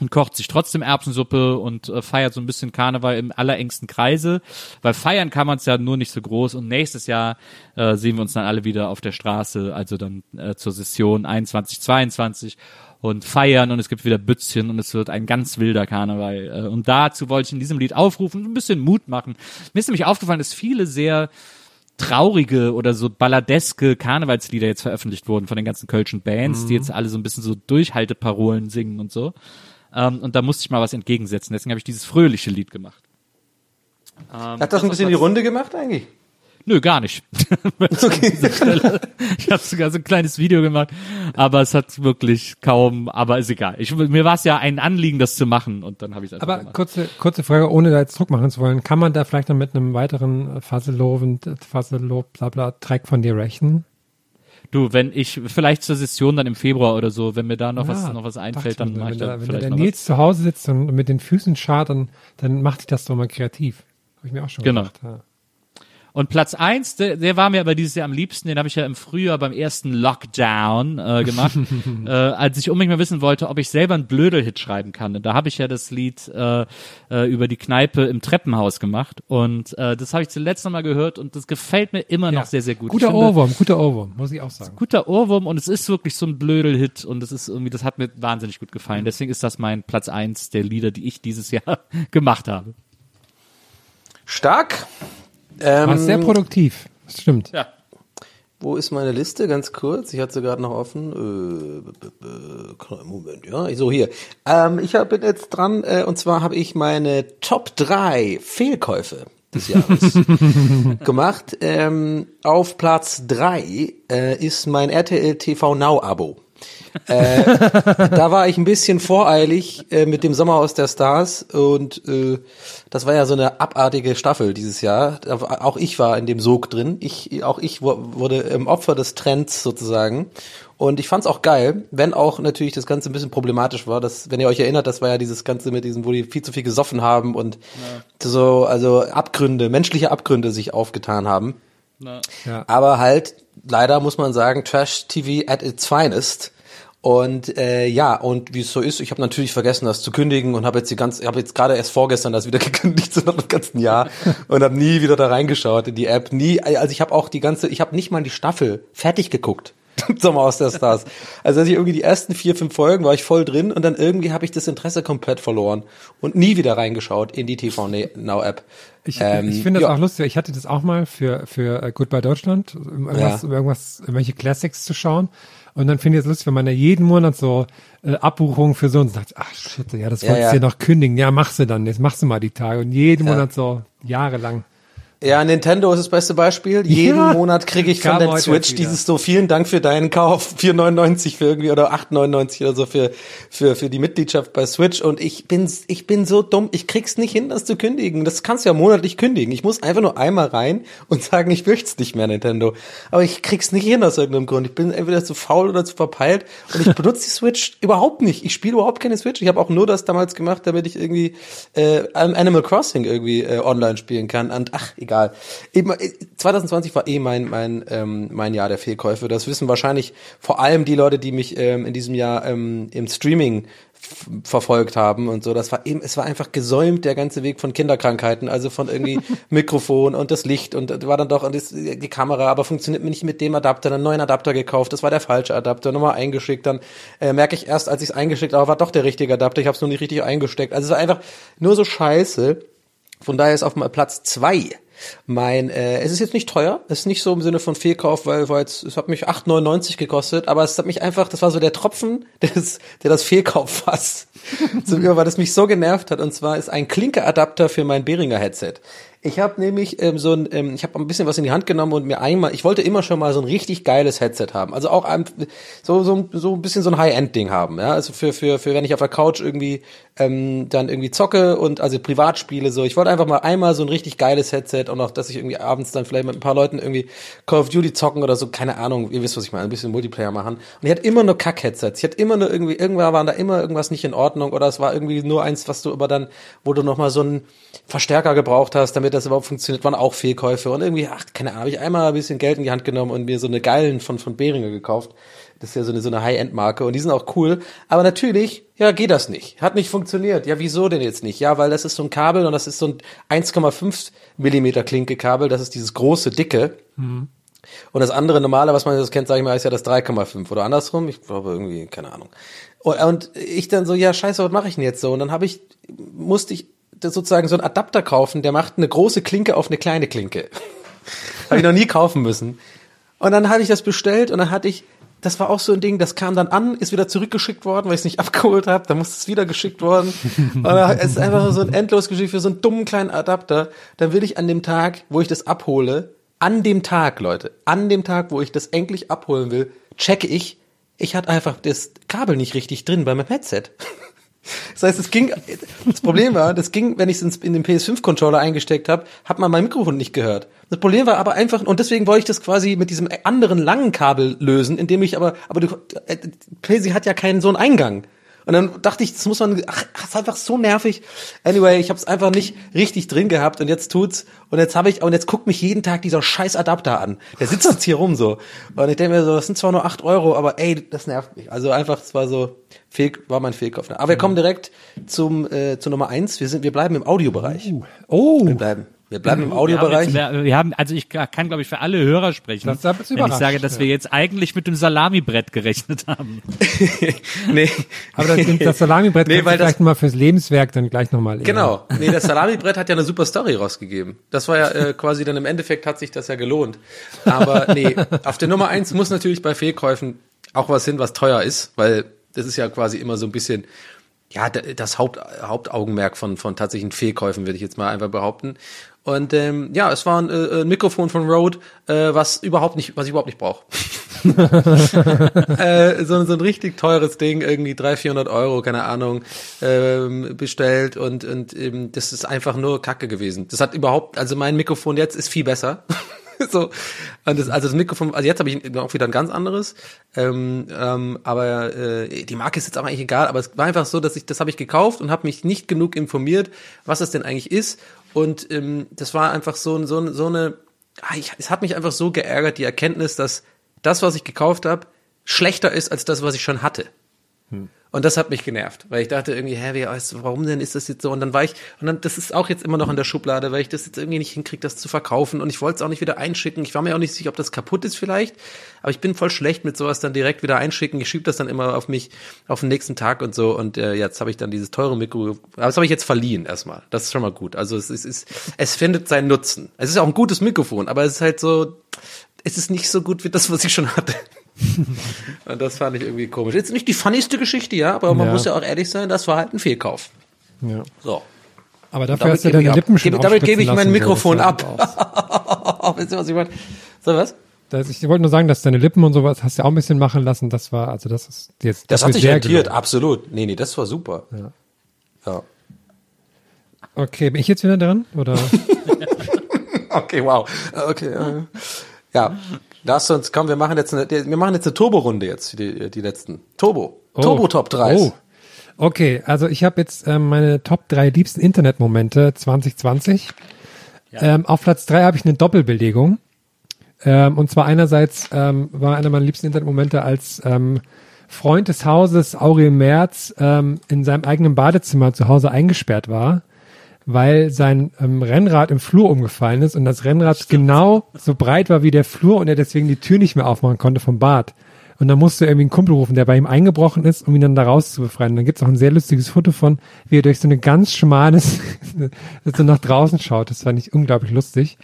und kocht sich trotzdem Erbsensuppe und äh, feiert so ein bisschen Karneval im allerengsten Kreise, weil feiern kann man es ja nur nicht so groß und nächstes Jahr äh, sehen wir uns dann alle wieder auf der Straße, also dann äh, zur Session 21, 22 und feiern und es gibt wieder Bützchen und es wird ein ganz wilder Karneval. Äh, und dazu wollte ich in diesem Lied aufrufen und ein bisschen Mut machen. Mir ist nämlich aufgefallen, dass viele sehr traurige oder so balladeske Karnevalslieder jetzt veröffentlicht wurden von den ganzen kölschen Bands, mhm. die jetzt alle so ein bisschen so Durchhalteparolen singen und so. Ähm, und da musste ich mal was entgegensetzen. Deswegen habe ich dieses fröhliche Lied gemacht. Ähm, Hat das ein bisschen die Runde gemacht eigentlich? Nö, gar nicht. okay. ich habe sogar so ein kleines Video gemacht, aber es hat wirklich kaum, aber ist egal. Ich, mir war es ja ein Anliegen, das zu machen und dann habe ich es einfach Aber gemacht. kurze, kurze Frage, ohne da jetzt Druck machen zu wollen, kann man da vielleicht noch mit einem weiteren Fasselow, Fasselow, bla bla, Track von dir rechnen? Du, wenn ich vielleicht zur Session dann im Februar oder so, wenn mir da noch ja, was noch was einfällt, dann mache ich da, Wenn der Nils zu Hause sitzt und mit den Füßen schart, dann, dann macht sich das doch mal kreativ. Habe ich mir auch schon genau. gedacht. Ja. Und Platz eins, der, der war mir aber dieses Jahr am liebsten, den habe ich ja im Frühjahr beim ersten Lockdown äh, gemacht, äh, als ich unbedingt mal wissen wollte, ob ich selber einen Blödel-Hit schreiben kann. Und da habe ich ja das Lied äh, äh, über die Kneipe im Treppenhaus gemacht. Und äh, das habe ich zuletzt nochmal gehört und das gefällt mir immer ja. noch sehr, sehr gut. Guter finde, Ohrwurm, guter Ohrwurm, muss ich auch sagen. Guter Ohrwurm und es ist wirklich so ein Blödel-Hit und es ist irgendwie, das hat mir wahnsinnig gut gefallen. Deswegen ist das mein Platz eins der Lieder, die ich dieses Jahr gemacht habe. Stark. Ähm, War sehr produktiv. Das stimmt. Ja. Wo ist meine Liste? Ganz kurz. Ich hatte sie gerade noch offen. Äh, Moment, ja. So, hier. Ähm, ich bin jetzt dran, äh, und zwar habe ich meine Top 3 Fehlkäufe des Jahres gemacht. Ähm, auf Platz 3 äh, ist mein RTL TV Now Abo äh, da war ich ein bisschen voreilig äh, mit dem Sommerhaus der Stars und äh, das war ja so eine abartige Staffel dieses Jahr. Auch ich war in dem Sog drin. Ich, auch ich wurde im Opfer des Trends sozusagen. Und ich fand's auch geil, wenn auch natürlich das Ganze ein bisschen problematisch war. Das, wenn ihr euch erinnert, das war ja dieses Ganze mit diesem, wo die viel zu viel gesoffen haben und ja. so, also Abgründe, menschliche Abgründe sich aufgetan haben. Ja. Aber halt, leider muss man sagen, Trash TV at its finest. Und äh, ja, und wie es so ist, ich habe natürlich vergessen, das zu kündigen und habe jetzt die ganze, habe jetzt gerade erst vorgestern das wieder gekündigt, so nach dem ganzen Jahr und habe nie wieder da reingeschaut in die App. Nie, also ich habe auch die ganze, ich habe nicht mal die Staffel fertig geguckt. Sommer aus der Stars. Also als ich irgendwie die ersten vier, fünf Folgen war ich voll drin und dann irgendwie habe ich das Interesse komplett verloren und nie wieder reingeschaut in die TV Now App. Ich, ähm, ich finde das ja. auch lustig. Ich hatte das auch mal für für äh, Goodbye Deutschland, um irgendwas, ja. um irgendwas, irgendwelche Classics zu schauen. Und dann finde ich es lustig, wenn man ja jeden Monat so äh, Abbuchungen für so und sagt, ach shit, ja, das wolltest du ja, ja noch kündigen. Ja, machst du dann, jetzt machst du mal die Tage. Und jeden Monat so jahrelang. Ja, Nintendo ist das beste Beispiel. Jeden ja, Monat kriege ich von der Switch dieses so, vielen Dank für deinen Kauf, 4,99 für irgendwie oder 8,99 oder so für, für, für die Mitgliedschaft bei Switch. Und ich bin, ich bin so dumm, ich krieg's nicht hin, das zu kündigen. Das kannst du ja monatlich kündigen. Ich muss einfach nur einmal rein und sagen, ich möchte nicht mehr, Nintendo. Aber ich krieg's nicht hin aus irgendeinem Grund. Ich bin entweder zu faul oder zu verpeilt und ich benutze die Switch überhaupt nicht. Ich spiele überhaupt keine Switch. Ich habe auch nur das damals gemacht, damit ich irgendwie äh, Animal Crossing irgendwie äh, online spielen kann. Und ach, egal egal. Eben, 2020 äh, war eh mein mein ähm, mein Jahr der Fehlkäufe. Das wissen wahrscheinlich vor allem die Leute, die mich ähm, in diesem Jahr ähm, im Streaming verfolgt haben und so. Das war eben, es war einfach gesäumt, der ganze Weg von Kinderkrankheiten, also von irgendwie Mikrofon und das Licht und war dann doch und das, die Kamera, aber funktioniert mir nicht mit dem Adapter, einen neuen Adapter gekauft, das war der falsche Adapter, nochmal eingeschickt, dann äh, merke ich erst, als ich es eingeschickt habe, war doch der richtige Adapter, ich habe es nur nicht richtig eingesteckt. Also es war einfach nur so scheiße. Von daher ist auf Platz zwei mein, äh, es ist jetzt nicht teuer, es ist nicht so im Sinne von Fehlkauf, weil, weil es, es hat mich 8,99 gekostet, aber es hat mich einfach, das war so der Tropfen, der das, der das Fehlkauffass zum Über, weil das mich so genervt hat. Und zwar ist ein Klinkeadapter für mein Behringer Headset. Ich habe nämlich ähm, so ein, ähm, ich habe ein bisschen was in die Hand genommen und mir einmal, ich wollte immer schon mal so ein richtig geiles Headset haben. Also auch ein, so so so ein bisschen so ein High-End-Ding haben. Ja, also für für für wenn ich auf der Couch irgendwie ähm, dann irgendwie zocke und also privat spiele so. Ich wollte einfach mal einmal so ein richtig geiles Headset und auch, dass ich irgendwie abends dann vielleicht mit ein paar Leuten irgendwie Call of Duty zocken oder so. Keine Ahnung, ihr wisst was ich meine, ein bisschen Multiplayer machen. Und ich hatte immer nur Kack-Headsets. Ich hatte immer nur irgendwie irgendwann waren da immer irgendwas nicht in Ordnung oder es war irgendwie nur eins, was du aber dann, wo du noch mal so einen Verstärker gebraucht hast, damit das überhaupt funktioniert, waren auch Fehlkäufe und irgendwie, ach, keine Ahnung, habe ich einmal ein bisschen Geld in die Hand genommen und mir so eine geilen von, von Behringer gekauft. Das ist ja so eine, so eine High-End-Marke und die sind auch cool. Aber natürlich, ja, geht das nicht. Hat nicht funktioniert. Ja, wieso denn jetzt nicht? Ja, weil das ist so ein Kabel und das ist so ein 1,5 Millimeter Klinke-Kabel. Das ist dieses große, dicke. Mhm. Und das andere normale, was man das kennt, sage ich mal, ist ja das 3,5 oder andersrum. Ich glaube irgendwie, keine Ahnung. Und ich dann so, ja, scheiße, was mache ich denn jetzt so? Und dann habe ich, musste ich sozusagen so einen Adapter kaufen, der macht eine große Klinke auf eine kleine Klinke. habe ich noch nie kaufen müssen. Und dann habe ich das bestellt und dann hatte ich, das war auch so ein Ding, das kam dann an, ist wieder zurückgeschickt worden, weil ich es nicht abgeholt habe, dann musste es wieder geschickt worden. Und dann ist einfach so ein endlos Geschichte für so einen dummen kleinen Adapter. Dann will ich an dem Tag, wo ich das abhole, an dem Tag, Leute, an dem Tag, wo ich das endlich abholen will, checke ich, ich hatte einfach das Kabel nicht richtig drin bei meinem Headset. Das heißt, es ging, das Problem war, das ging, wenn ich es in den PS5-Controller eingesteckt habe, hat man mein Mikrofon nicht gehört. Das Problem war aber einfach, und deswegen wollte ich das quasi mit diesem anderen langen Kabel lösen, indem ich aber, aber du, äh, PC hat ja keinen so einen Eingang. Und dann dachte ich, das muss man, ach, das ist einfach so nervig. Anyway, ich habe es einfach nicht richtig drin gehabt und jetzt tut's. Und jetzt habe ich, und jetzt guckt mich jeden Tag dieser scheiß Adapter an. Der sitzt jetzt hier rum so. Und ich denke mir so, das sind zwar nur acht Euro, aber ey, das nervt mich. Also einfach, es war so, Fehl, war mein Fehlkauf. Aber wir kommen direkt zum, äh, zu Nummer eins. Wir sind, wir bleiben im Audiobereich. Oh. oh. Wir bleiben. Wir bleiben im Audiobereich. Wir haben, wir haben, also ich kann, glaube ich, für alle Hörer sprechen, Das mich wenn ich sage, dass wir jetzt eigentlich mit dem Salamibrett gerechnet haben. nee. Aber das, das Salamibrett Nee, weil das- vielleicht mal fürs Lebenswerk dann gleich nochmal. Genau. Nee, das Salamibrett hat ja eine super Story rausgegeben. Das war ja äh, quasi dann im Endeffekt hat sich das ja gelohnt. Aber nee, auf der Nummer eins muss natürlich bei Fehlkäufen auch was hin, was teuer ist, weil das ist ja quasi immer so ein bisschen ja, das Haupt, Hauptaugenmerk von, von tatsächlichen Fehlkäufen, würde ich jetzt mal einfach behaupten. Und ähm, ja, es war ein, äh, ein Mikrofon von Rode, äh, was überhaupt nicht, was ich überhaupt nicht brauche. äh, so, so ein richtig teures Ding, irgendwie 300, 400 Euro, keine Ahnung, ähm, bestellt und, und ähm, das ist einfach nur Kacke gewesen. Das hat überhaupt, also mein Mikrofon jetzt ist viel besser. so und das, also das Mikrofon, also jetzt habe ich auch wieder ein ganz anderes, ähm, ähm, aber äh, die Marke ist jetzt auch eigentlich egal, aber es war einfach so, dass ich das habe ich gekauft und habe mich nicht genug informiert, was es denn eigentlich ist und ähm, das war einfach so so so eine, ah, ich, es hat mich einfach so geärgert die Erkenntnis, dass das, was ich gekauft habe, schlechter ist als das, was ich schon hatte. Und das hat mich genervt, weil ich dachte irgendwie, hä, wie, warum denn ist das jetzt so? Und dann war ich, und dann, das ist auch jetzt immer noch in der Schublade, weil ich das jetzt irgendwie nicht hinkriege, das zu verkaufen. Und ich wollte es auch nicht wieder einschicken. Ich war mir auch nicht sicher, ob das kaputt ist vielleicht. Aber ich bin voll schlecht mit sowas dann direkt wieder einschicken. Ich schiebe das dann immer auf mich auf den nächsten Tag und so. Und äh, jetzt habe ich dann dieses teure Mikro. Aber das habe ich jetzt verliehen erstmal. Das ist schon mal gut. Also es ist, es, es findet seinen Nutzen. Es ist auch ein gutes Mikrofon, aber es ist halt so, es ist nicht so gut wie das, was ich schon hatte. Und das fand ich irgendwie komisch. Jetzt nicht die funnyste Geschichte, ja, aber man Ja. muss ja auch ehrlich sein, das war halt ein Fehlkauf. Ja. So. Aber dafür Damit hast du gebe ich deine. Lippen schon damit gebe ich mein so, Mikrofon das ab. Wisst ihr, was ich meine? So, was? Das, ich wollte nur sagen, dass deine Lippen und sowas hast du ja auch ein bisschen machen lassen. Das war, also das ist jetzt. Das dafür hat sich rentiert, absolut. Nee, nee, das war super. Ja. Ja. Okay, bin ich jetzt wieder dran? Oder? Okay, wow. Okay. äh, Ja. Lass uns, komm, wir machen jetzt eine, wir machen jetzt eine Turbo-Runde jetzt, die, die letzten. Turbo. Turbo Top 3. Oh. Okay, also ich habe jetzt ähm, meine Top 3 liebsten Internetmomente 2020. Ähm, auf Platz 3 habe ich eine Doppelbelegung. Ähm, und zwar einerseits ähm, war einer meiner liebsten Internetmomente als ähm, Freund des Hauses, Aurel Merz, ähm, in seinem eigenen Badezimmer zu Hause eingesperrt war, weil sein ähm, Rennrad im Flur umgefallen ist und das Rennrad genau so breit war wie der Flur und er deswegen die Tür nicht mehr aufmachen konnte vom Bad. Und dann musste er irgendwie einen Kumpel rufen, der bei ihm eingebrochen ist, um ihn dann da raus zu befreien. Und dann gibt's auch ein sehr lustiges Foto von, wie er durch so eine ganz schmales, so nach draußen schaut. Das fand ich unglaublich lustig.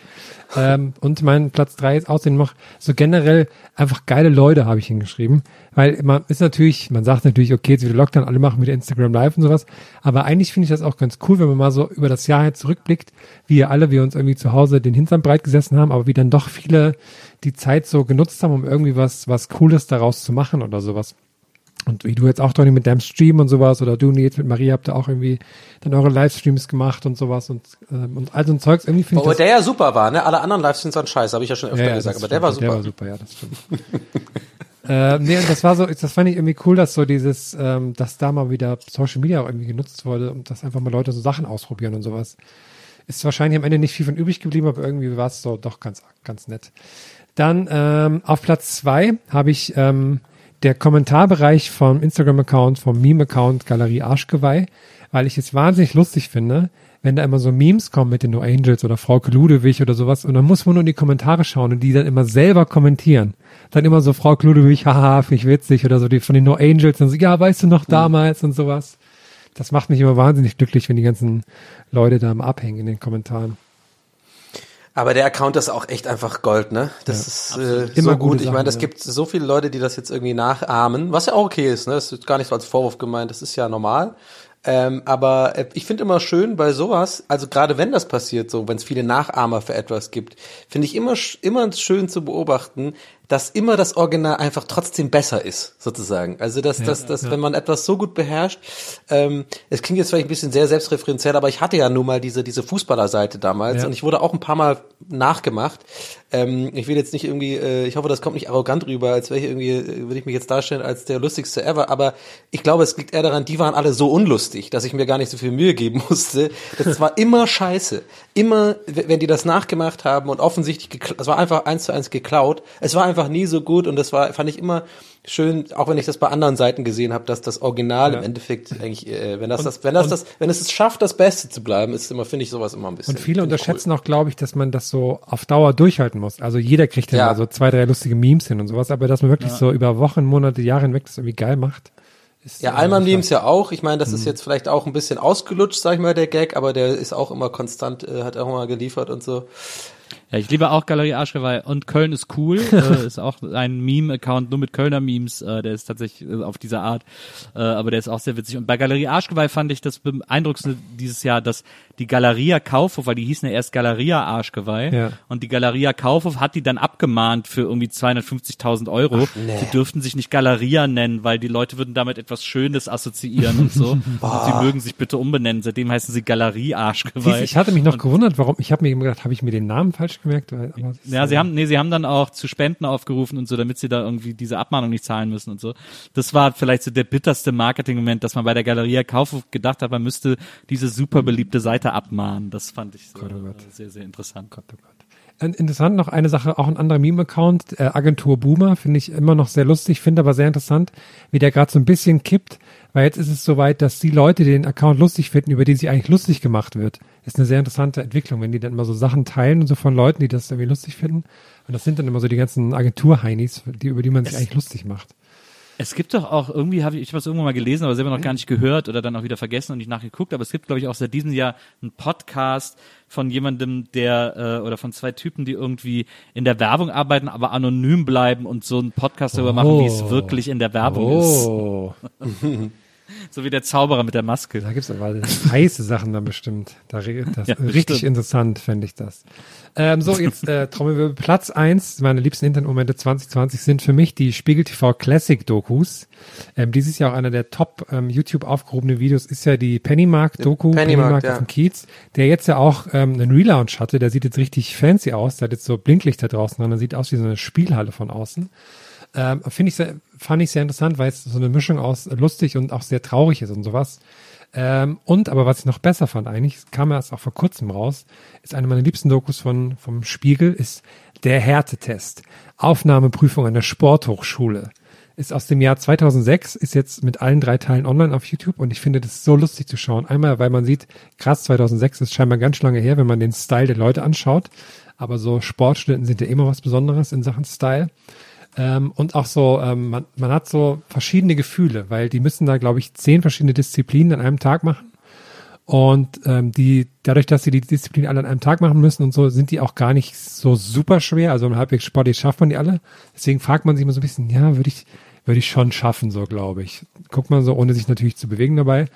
Ähm, und mein Platz drei ist außerdem noch so generell einfach geile Leute, habe ich hingeschrieben. Weil man ist natürlich, man sagt natürlich, okay, jetzt wieder Lockdown, alle machen wieder Instagram Live und sowas. Aber eigentlich finde ich das auch ganz cool, wenn man mal so über das Jahr halt zurückblickt, wie alle wir uns irgendwie zu Hause den Hintern breit gesessen haben, aber wie dann doch viele die Zeit so genutzt haben, um irgendwie was, was Cooles daraus zu machen oder sowas. Und wie du jetzt auch, Tony, mit deinem Stream und sowas, oder du, Nils, mit Maria habt ihr auch irgendwie dann eure Livestreams gemacht und sowas und, ähm, und all so ein Zeugs. Irgendwie finde ich das, der ja super war, ne? Alle anderen Livestreams waren scheiße, habe ich ja schon öfter ja, ja, gesagt, aber der war super. Der war super, ja, das stimmt. äh, nee, und das war so, das fand ich irgendwie cool, dass so dieses, ähm, dass da mal wieder Social Media auch irgendwie genutzt wurde und dass einfach mal Leute so Sachen ausprobieren und sowas. Ist wahrscheinlich am Ende nicht viel von übrig geblieben, aber irgendwie war es so doch ganz, ganz nett. Dann ähm, auf Platz zwei habe ich ähm, der Kommentarbereich vom Instagram-Account, vom Meme-Account Galerie Arschgeweih, weil ich es wahnsinnig lustig finde, wenn da immer so Memes kommen mit den No Angels oder Frau Ludewig oder sowas und dann muss man nur in die Kommentare schauen und die dann immer selber kommentieren. Dann immer so Frau Ludewig, haha, finde ich witzig oder so die von den No Angels dann so, ja, weißt du noch damals und sowas. Das macht mich immer wahnsinnig glücklich, wenn die ganzen Leute da mal abhängen in den Kommentaren. Aber der Account ist auch echt einfach Gold, ne? Das ist äh, Immer so gut. Ich meine, Sachen, es ja. gibt so viele Leute, die das jetzt irgendwie nachahmen, was ja auch okay ist, ne? Das ist gar nicht so als Vorwurf gemeint, das ist ja normal. Ähm, aber äh, ich finde immer schön bei sowas, also gerade wenn das passiert, so wenn es viele Nachahmer für etwas gibt, finde ich immer immer schön zu beobachten, dass immer das Original einfach trotzdem besser ist, sozusagen. Also dass, ja, dass, dass ja. wenn man etwas so gut beherrscht, ähm, es klingt jetzt vielleicht ein bisschen sehr selbstreferenziell, aber ich hatte ja nun mal diese, diese Fußballerseite damals ja. und ich wurde auch ein paar Mal nachgemacht. Ähm, ich will jetzt nicht irgendwie, äh, ich hoffe, das kommt nicht arrogant rüber, als wäre ich irgendwie, äh, würde ich mich jetzt darstellen als der lustigste ever, aber ich glaube, es liegt eher daran, die waren alle so unlustig, dass ich mir gar nicht so viel Mühe geben musste. Das war immer scheiße. Immer, wenn die das nachgemacht haben und offensichtlich, es war einfach eins zu eins geklaut. Es war einfach nie so gut und das war, fand ich immer schön, auch wenn ich das bei anderen Seiten gesehen habe, dass das Original ja. im Endeffekt eigentlich, äh, wenn das, und, das, wenn das, das, wenn es es schafft, das Beste zu bleiben, ist immer, finde ich sowas immer ein bisschen. Und viele unterschätzen cool. auch, glaube ich, dass man das so auf Dauer durchhalten muss. Also jeder kriegt ja so zwei, drei lustige Memes hin und sowas, aber dass man wirklich ja. so über Wochen, Monate, Jahre hinweg das irgendwie geil macht. Ist ja, Alman Memes ja auch. Ich meine, das mhm. ist jetzt vielleicht auch ein bisschen ausgelutscht, sag ich mal, der Gag, aber der ist auch immer konstant, äh, hat auch immer geliefert und so. Ja, ich liebe auch Galerie Arschgeweih und Köln ist cool. äh, ist auch ein Meme-Account nur mit Kölner Memes. Äh, der ist tatsächlich äh, auf diese Art, äh, aber der ist auch sehr witzig. Und bei Galerie Arschgeweih fand ich das beeindruckendste dieses Jahr, dass die Galeria Kaufhof, weil die hießen ja erst Galeria Arschgeweih ja. und die Galeria Kaufhof hat die dann abgemahnt für irgendwie 250.000 Euro. Ach, nee. Sie dürften sich nicht Galeria nennen, weil die Leute würden damit etwas Schönes assoziieren und so. und sie mögen sich bitte umbenennen. Seitdem heißen sie Galerie Arschgeweih. Ich hatte mich noch und, gewundert, warum. Ich habe mir gedacht, habe ich mir den Namen falsch gemerkt. Weil, ja, sie haben, nee, sie haben dann auch zu Spenden aufgerufen und so, damit sie da irgendwie diese Abmahnung nicht zahlen müssen und so. Das war vielleicht so der bitterste Marketing-Moment, dass man bei der Galeria Kaufhof gedacht hat, man müsste diese super beliebte Seite abmahnen. Das fand ich so, Gott, oh Gott. sehr, sehr interessant. Gott, oh Gott. Interessant noch eine Sache, auch ein anderer Meme-Account, äh, Agentur Boomer, finde ich immer noch sehr lustig, finde aber sehr interessant, wie der gerade so ein bisschen kippt, weil jetzt ist es soweit, dass die Leute, die den Account lustig finden, über die sich eigentlich lustig gemacht wird, ist eine sehr interessante Entwicklung, wenn die dann immer so Sachen teilen und so von Leuten, die das irgendwie lustig finden. Und das sind dann immer so die ganzen Agentur-Heinis, die, über die man sich es, eigentlich lustig macht. Es gibt doch auch irgendwie, habe ich, ich was irgendwann mal gelesen, aber selber noch gar nicht gehört oder dann auch wieder vergessen und nicht nachgeguckt, aber es gibt, glaube ich, auch seit diesem Jahr einen Podcast von jemandem, der, äh, oder von zwei Typen, die irgendwie in der Werbung arbeiten, aber anonym bleiben und so einen Podcast darüber oh. machen, wie es oh. wirklich in der Werbung oh. ist. So wie der Zauberer mit der Maske. Da gibt's aber heiße Sachen dann bestimmt. Da, das, ja, richtig stimmt. interessant fände ich das. Ähm, so, jetzt äh, Trommelwirbel. Platz eins meine liebsten Internetmomente 2020 sind für mich die Spiegel TV Classic Dokus. Ähm, dieses Jahr auch einer der top ähm, YouTube aufgehobenen Videos ist ja die Pennymark-Doku, Pennymark, Pennymark ja. auf dem Kiez, der jetzt ja auch ähm, einen Relaunch hatte. Der sieht jetzt richtig fancy aus. Der hat jetzt so Blinklichter draußen dran. Der sieht aus wie so eine Spielhalle von außen. Ähm, Finde ich sehr, fand ich sehr interessant, weil es so eine Mischung aus lustig und auch sehr traurig ist und sowas. Ähm, und aber was ich noch besser fand eigentlich, kam erst auch vor kurzem raus, ist eine meiner liebsten Dokus von vom Spiegel, ist der Härtetest. Aufnahmeprüfung an der Sporthochschule. Ist aus dem Jahr 2006, ist jetzt mit allen drei Teilen online auf YouTube und ich finde das so lustig zu schauen. Einmal, weil man sieht, krass, 2006 ist scheinbar ganz lange her, wenn man den Style der Leute anschaut. Aber so Sportstudenten sind ja immer was Besonderes in Sachen Style. Ähm, und auch so, ähm, man, man hat so verschiedene Gefühle, weil die müssen da, glaube ich, zehn verschiedene Disziplinen an einem Tag machen. Und ähm, die, dadurch, dass sie die Disziplinen alle an einem Tag machen müssen und so, sind die auch gar nicht so super schwer. Also halbwegs sportlich schafft man die alle. Deswegen fragt man sich immer so ein bisschen, ja, würde ich, würde ich schon schaffen, so glaube ich. Guckt man so, ohne sich natürlich zu bewegen dabei.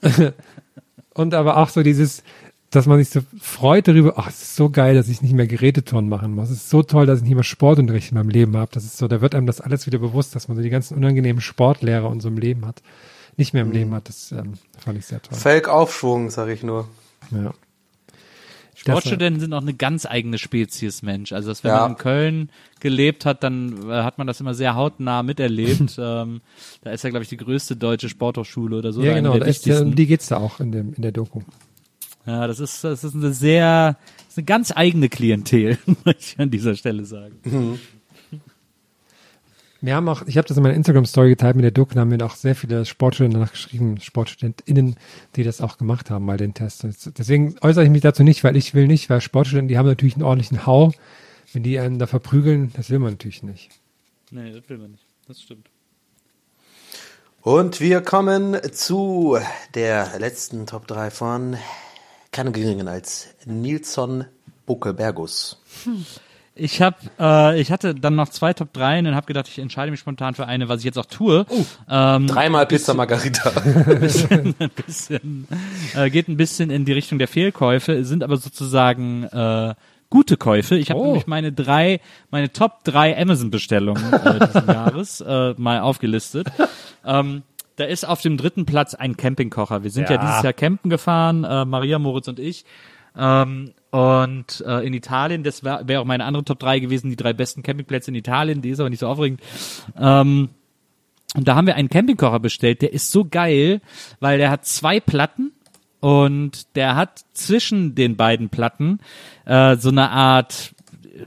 und aber auch so dieses, dass man sich so freut darüber, ach, es ist so geil, dass ich nicht mehr Geräteturnen machen muss. Es ist so toll, dass ich nicht mehr Sportunterricht in meinem Leben habe. Das ist so, da wird einem das alles wieder bewusst, dass man so die ganzen unangenehmen Sportlehrer und so im Leben hat. Nicht mehr im mhm. Leben hat. Das ähm, fand ich sehr toll. Felgaufschwung, sag ich nur. Ja. Sportstudenten sind auch eine ganz eigene Spezies Mensch. Also dass wenn ja. man in Köln gelebt hat, dann äh, hat man das immer sehr hautnah miterlebt. ähm, da ist ja, glaube ich, die größte deutsche Sporthochschule oder so. Ja, genau, da ist, um die geht's da auch in, dem, in der Doku. Ja, das ist, das ist eine sehr, ist eine ganz eigene Klientel, muss ich an dieser Stelle sagen. Mhm. Wir haben auch, ich habe das in meiner Instagram-Story geteilt mit der Doku, da haben wir auch sehr viele Sportstudenten danach geschrieben, SportstudentInnen, die das auch gemacht haben, mal den Test. Deswegen äußere ich mich dazu nicht, weil ich will nicht, weil Sportstudenten, die haben natürlich einen ordentlichen Hau. Wenn die einen da verprügeln, das will man natürlich nicht. Nee, das will man nicht. Das stimmt. Und wir kommen zu der letzten Top 3 von keinen geringen als Nilsson Buckelbergus. Ich habe, äh, ich hatte dann noch zwei Top 3 und habe gedacht, ich entscheide mich spontan für eine, was ich jetzt auch tue. Oh, ähm, dreimal Pizza Margarita. bisschen, ein bisschen, äh, geht ein bisschen in die Richtung der Fehlkäufe, sind aber sozusagen äh, gute Käufe. Ich habe oh. nämlich meine drei, meine Top drei Amazon-Bestellungen äh, diesen Jahres äh, mal aufgelistet. ähm, da ist auf dem dritten Platz ein Campingkocher. Wir sind ja, ja dieses Jahr campen gefahren, äh, Maria, Moritz und ich. Ähm, und äh, in Italien, das wäre wär auch meine andere Top 3 gewesen, die drei besten Campingplätze in Italien, die ist aber nicht so aufregend. Ähm, und da haben wir einen Campingkocher bestellt, der ist so geil, weil der hat zwei Platten und der hat zwischen den beiden Platten äh, so eine Art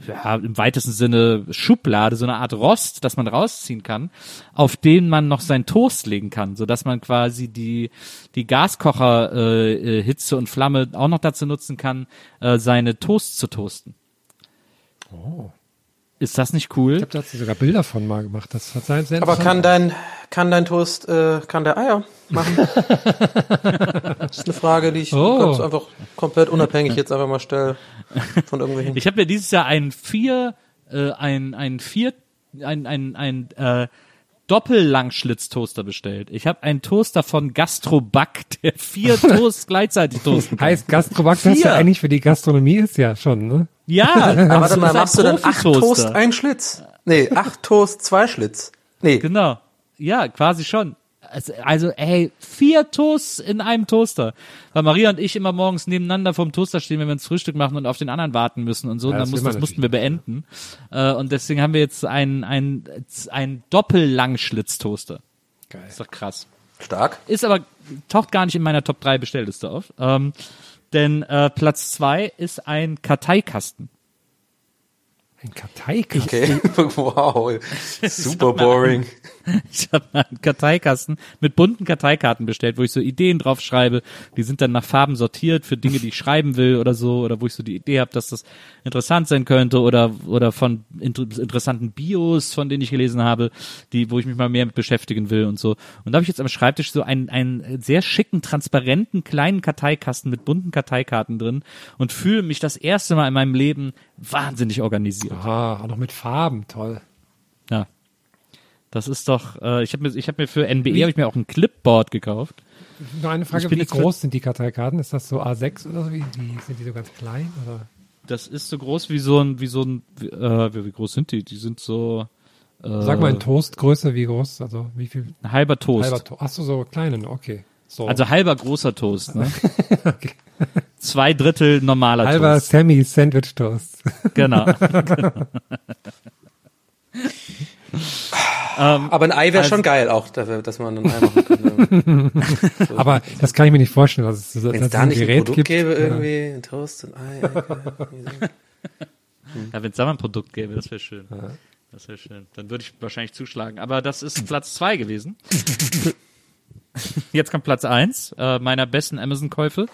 ja, im weitesten Sinne Schublade, so eine Art Rost, das man rausziehen kann, auf den man noch sein Toast legen kann, so dass man quasi die die Gaskocher äh, äh, Hitze und Flamme auch noch dazu nutzen kann, äh, seine Toast zu toasten. Oh. Ist das nicht cool? Ich glaube, da sogar Bilder von mal gemacht. Das hat sehr Aber kann dein, kann dein Toast, äh, kann der Eier machen? das ist eine Frage, die ich oh. ganz einfach komplett unabhängig jetzt einfach mal stelle von irgendwelchen. Ich habe mir dieses Jahr ein vier, äh, ein, ein vier, ein, ein, ein, äh, Doppellangschlitztoaster bestellt. Ich habe einen Toaster von Gastroback, der vier Toast gleichzeitig toasten kann. Heißt Gastroback, das ja eigentlich für die Gastronomie ist ja schon, ne? Ja, aber warte mal, machst du dann acht Toast, ein Schlitz? Nee, acht Toast, zwei Schlitz. Nee. Genau. Ja, quasi schon. Also, ey, vier Toasts in einem Toaster. Weil Maria und ich immer morgens nebeneinander vom Toaster stehen, wenn wir ins Frühstück machen und auf den anderen warten müssen und so. Ja, und dann muss, das mussten wir beenden. Äh, und deswegen haben wir jetzt einen, einen, einen Doppellangschlitztoaster. Geil. Ist doch krass. Stark. Ist aber, taucht gar nicht in meiner Top 3 Bestellliste auf. Ähm, denn äh, Platz zwei ist ein Karteikasten. Ein Karteikasten? Okay, wow, super boring. ich habe mal einen Karteikasten mit bunten Karteikarten bestellt, wo ich so Ideen drauf schreibe. Die sind dann nach Farben sortiert für Dinge, die ich schreiben will oder so, oder wo ich so die Idee habe, dass das interessant sein könnte oder oder von inter interessanten Bios, von denen ich gelesen habe, die, wo ich mich mal mehr mit beschäftigen will und so. Und da habe ich jetzt am Schreibtisch so einen, einen sehr schicken, transparenten kleinen Karteikasten mit bunten Karteikarten drin und fühle mich das erste Mal in meinem Leben wahnsinnig organisiert. Ah, auch noch mit Farben, toll. Ja. Das ist doch, äh, ich habe mir, ich habe mir für NBE habe ich mir auch ein Clipboard gekauft. Nur eine Frage, wie groß sind die Karteikarten? Ist das so A6 oder so? Wie, wie sind die so ganz klein oder? Das ist so groß wie so ein, wie so ein, wie, äh, wie groß sind die? Die sind so. Äh, Sag mal in Toastgröße, wie groß? Also wie viel? Ein halber Toast. Halber to Ach so, so kleinen, okay. So. Also halber großer Toast, ne? okay. Zwei Drittel normaler halber Toast. Halber Semi-Sandwich-Toast. genau. genau. Ähm, aber ein Ei wäre also, schon geil auch, dass man ein Ei machen könnte. so. Aber das kann ich mir nicht vorstellen. Dass es, Wenn es da nicht Gerät ein Produkt gibt, gäbe, irgendwie, ja. ein Toast, ein Ei. Ei ja, wenn es da mal ein Produkt gäbe, das wäre schön. Ja. Das wäre schön. Dann würde ich wahrscheinlich zuschlagen. Aber das ist Platz zwei gewesen. Jetzt kommt Platz eins äh, meiner besten Amazon-Käufe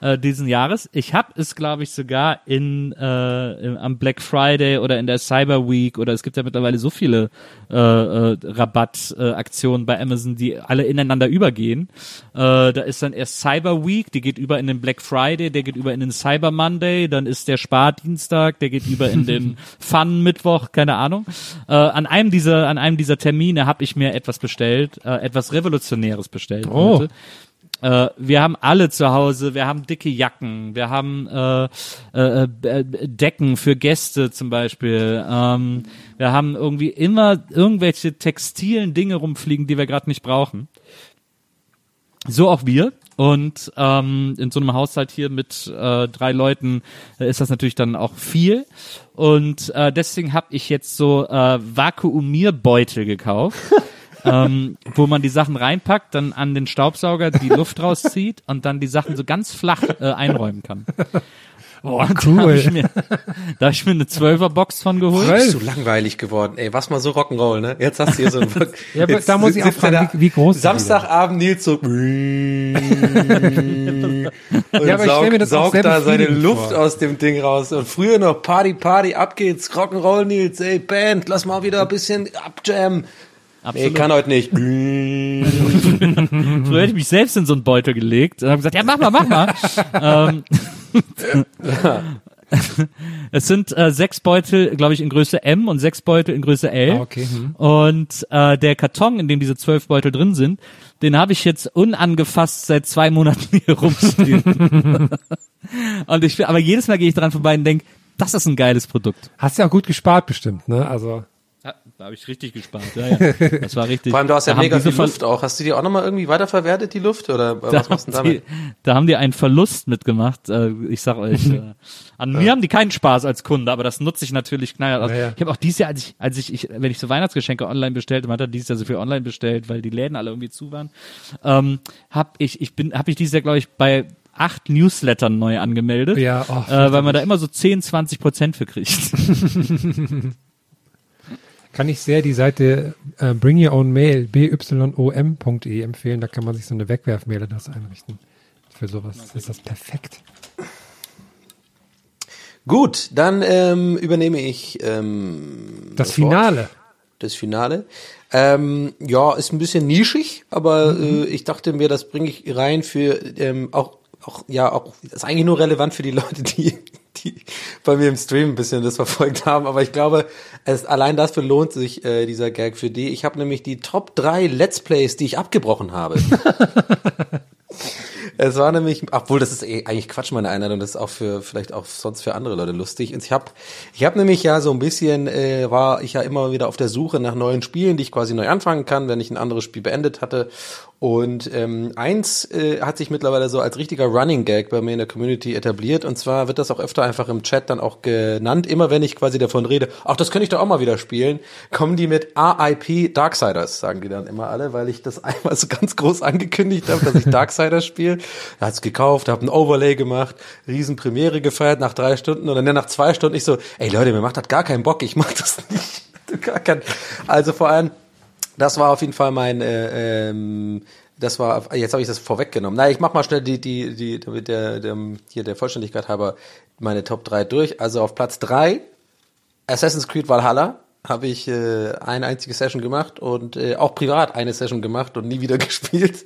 äh, diesen Jahres. Ich habe es, glaube ich, sogar in äh, am Black Friday oder in der Cyber Week oder es gibt ja mittlerweile so viele äh, äh, Rabattaktionen äh, bei Amazon, die alle ineinander übergehen. Äh, da ist dann erst Cyber Week, die geht über in den Black Friday, der geht über in den Cyber Monday, dann ist der Spardienstag, der geht über in den Fun Mittwoch, keine Ahnung. Äh, an einem dieser an einem dieser Termine habe ich mir etwas bestellt, äh, etwas Revolutionäres bestellt. Oh. Heute. Äh, wir haben alle zu Hause, wir haben dicke Jacken, wir haben äh, äh, äh, Decken für Gäste zum Beispiel. Ähm, wir haben irgendwie immer irgendwelche textilen Dinge rumfliegen, die wir gerade nicht brauchen. So auch wir. Und ähm, in so einem Haushalt hier mit äh, drei Leuten äh, ist das natürlich dann auch viel. Und äh, deswegen habe ich jetzt so äh, Vakuumierbeutel gekauft. ähm, wo man die Sachen reinpackt, dann an den Staubsauger die Luft rauszieht und dann die Sachen so ganz flach äh, einräumen kann. Oh, cool. Da habe ich, mir, da hab ich mir eine Zwölferbox von geholt. Das ist so langweilig geworden. Ey, was mal so Rock'n'Roll, ne? Jetzt hast du hier so ein... ja, aber da muss ich auch fragen, wie, wie groß Samstagabend Nils so... und ja, aber saugt, das saugt da seine Luft vor. aus dem Ding raus. Und früher noch Party, Party, ab geht's. Rock'n'Roll Nils, ey, Band, lass mal wieder ein bisschen abjammen. Absolut. Nee, kann heute nicht. Früher hätte ich mich selbst in so einen Beutel gelegt und habe gesagt, ja, mach mal, mach mal. ähm, es sind äh, sechs Beutel, glaube ich, in Größe M und sechs Beutel in Größe L. Ah, okay. Hm. Und äh, der Karton, in dem diese zwölf Beutel drin sind, den habe ich jetzt unangefasst seit zwei Monaten hier rumstehen. und ich, aber jedes Mal gehe ich dran vorbei und denke, Das ist ein geiles Produkt. Hast ja auch gut gespart bestimmt, ne? Also. Ja, da habe ich richtig gespart. Ja, ja. Das war richtig. Vor allem, du hast ja mega viel Luft auch. Hast du die auch nochmal irgendwie weiterverwertet, die Luft? Oder Da, was machst du haben die, damit? da haben die einen Verlust mitgemacht. Äh, ich sag euch, äh, an mir haben die keinen Spaß als Kunde, aber das nutze ich natürlich knallhart aus. Ja, ja. Ich habe auch dieses Jahr, als ich, als ich, ich, wenn ich so Weihnachtsgeschenke online bestellte, man hat dieses Jahr so viel online bestellt, weil die Läden alle irgendwie zu waren, ähm, habe ich, ich bin, habe ich dieses Jahr, glaube ich, bei acht Newslettern neu angemeldet, Ja, oh, äh, weil man da immer so 10, 20 Prozent für kriegt. Kann ich sehr die Seite äh, Bring Your Own Mail, bym.de empfehlen. Da kann man sich so eine Wegwerfmailadresse einrichten. Für sowas ist das perfekt. Gut, dann ähm, übernehme ich ähm, Das Wort. Finale. Das Finale. Ähm, ja, ist ein bisschen nischig, aber äh, ich dachte mir, das bringe ich rein für ähm, auch, auch, ja, auch, das ist eigentlich nur relevant für die Leute, die, die bei mir im Stream ein bisschen das verfolgt haben, aber ich glaube, es, allein dafür lohnt sich äh, dieser Gag für die. Ich habe nämlich die Top 3 Let's Plays, die ich abgebrochen habe. Es war nämlich, obwohl das ist eh eigentlich Quatsch, meine Einladung, das ist auch für vielleicht auch sonst für andere Leute lustig. Und ich habe ich hab nämlich ja so ein bisschen, äh, war ich ja immer wieder auf der Suche nach neuen Spielen, die ich quasi neu anfangen kann, wenn ich ein anderes Spiel beendet hatte. Und ähm, eins äh, hat sich mittlerweile so als richtiger Running Gag bei mir in der Community etabliert. Und zwar wird das auch öfter einfach im Chat dann auch genannt. Immer wenn ich quasi davon rede, ach, das könnte ich doch auch mal wieder spielen, kommen die mit RIP Darksiders, sagen die dann immer alle, weil ich das einmal so ganz groß angekündigt habe, dass ich Darksiders spiele. Da hat's gekauft, habe ein Overlay gemacht, riesen Premiere gefeiert nach drei Stunden und dann nach zwei Stunden ich so, ey Leute, mir macht das gar keinen Bock, ich mach das nicht. also vor allem, das war auf jeden Fall mein, äh, ähm, das war, jetzt habe ich das vorweggenommen. Na, ich mach mal schnell die, die, die, damit der, der, hier der Vollständigkeit halber meine Top 3 durch. Also auf Platz 3 Assassin's Creed Valhalla habe ich äh, eine einzige Session gemacht und äh, auch privat eine Session gemacht und nie wieder gespielt.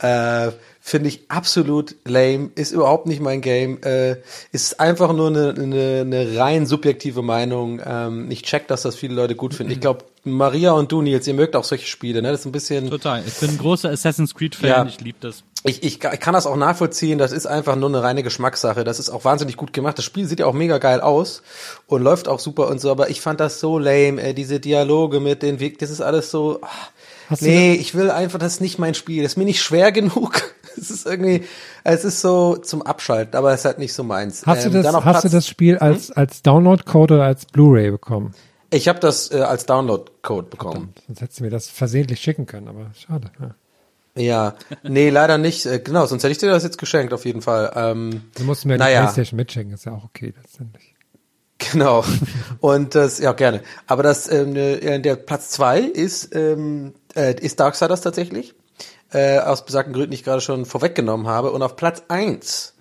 äh, Finde ich absolut lame, ist überhaupt nicht mein Game, äh, ist einfach nur eine, eine, eine rein subjektive Meinung. Ähm, ich check, dass das viele Leute gut finden. Ich glaube, Maria und du, Nils, ihr mögt auch solche Spiele, ne? Das ist ein bisschen. Total. Ich bin ein großer Assassin's Creed-Fan, Ja. ich liebe das. Ich, ich, ich kann das auch nachvollziehen, das ist einfach nur eine reine Geschmackssache. Das ist auch wahnsinnig gut gemacht. Das Spiel sieht ja auch mega geil aus und läuft auch super und so, aber ich fand das so lame, ey, diese Dialoge mit den Weg, das ist alles so. ah, Hast du nee, ich will einfach, das ist nicht mein Spiel. Das ist mir nicht schwer genug. Es ist irgendwie, es ist so zum Abschalten, aber es ist halt nicht so meins. Hast, Ähm, du, das, hast du Platz- das Spiel als, als Download-Code oder als Blu-ray bekommen? Ich habe das äh, als Download-Code bekommen. Sonst hättest du mir das versehentlich schicken können, aber schade. Ja. Ja, nee, leider nicht. Äh, Genau, sonst hätte ich dir das jetzt geschenkt, auf jeden Fall. Ähm, Du musst mir die naja. Playstation mitschicken, ist ja auch okay letztendlich. Genau. Und das, ja, gerne. Aber das, ähm, äh, der Platz zwei ist, ähm, äh, ist Darksiders tatsächlich. Äh, aus besagten Gründen, die ich gerade schon vorweggenommen habe. Und auf Platz eins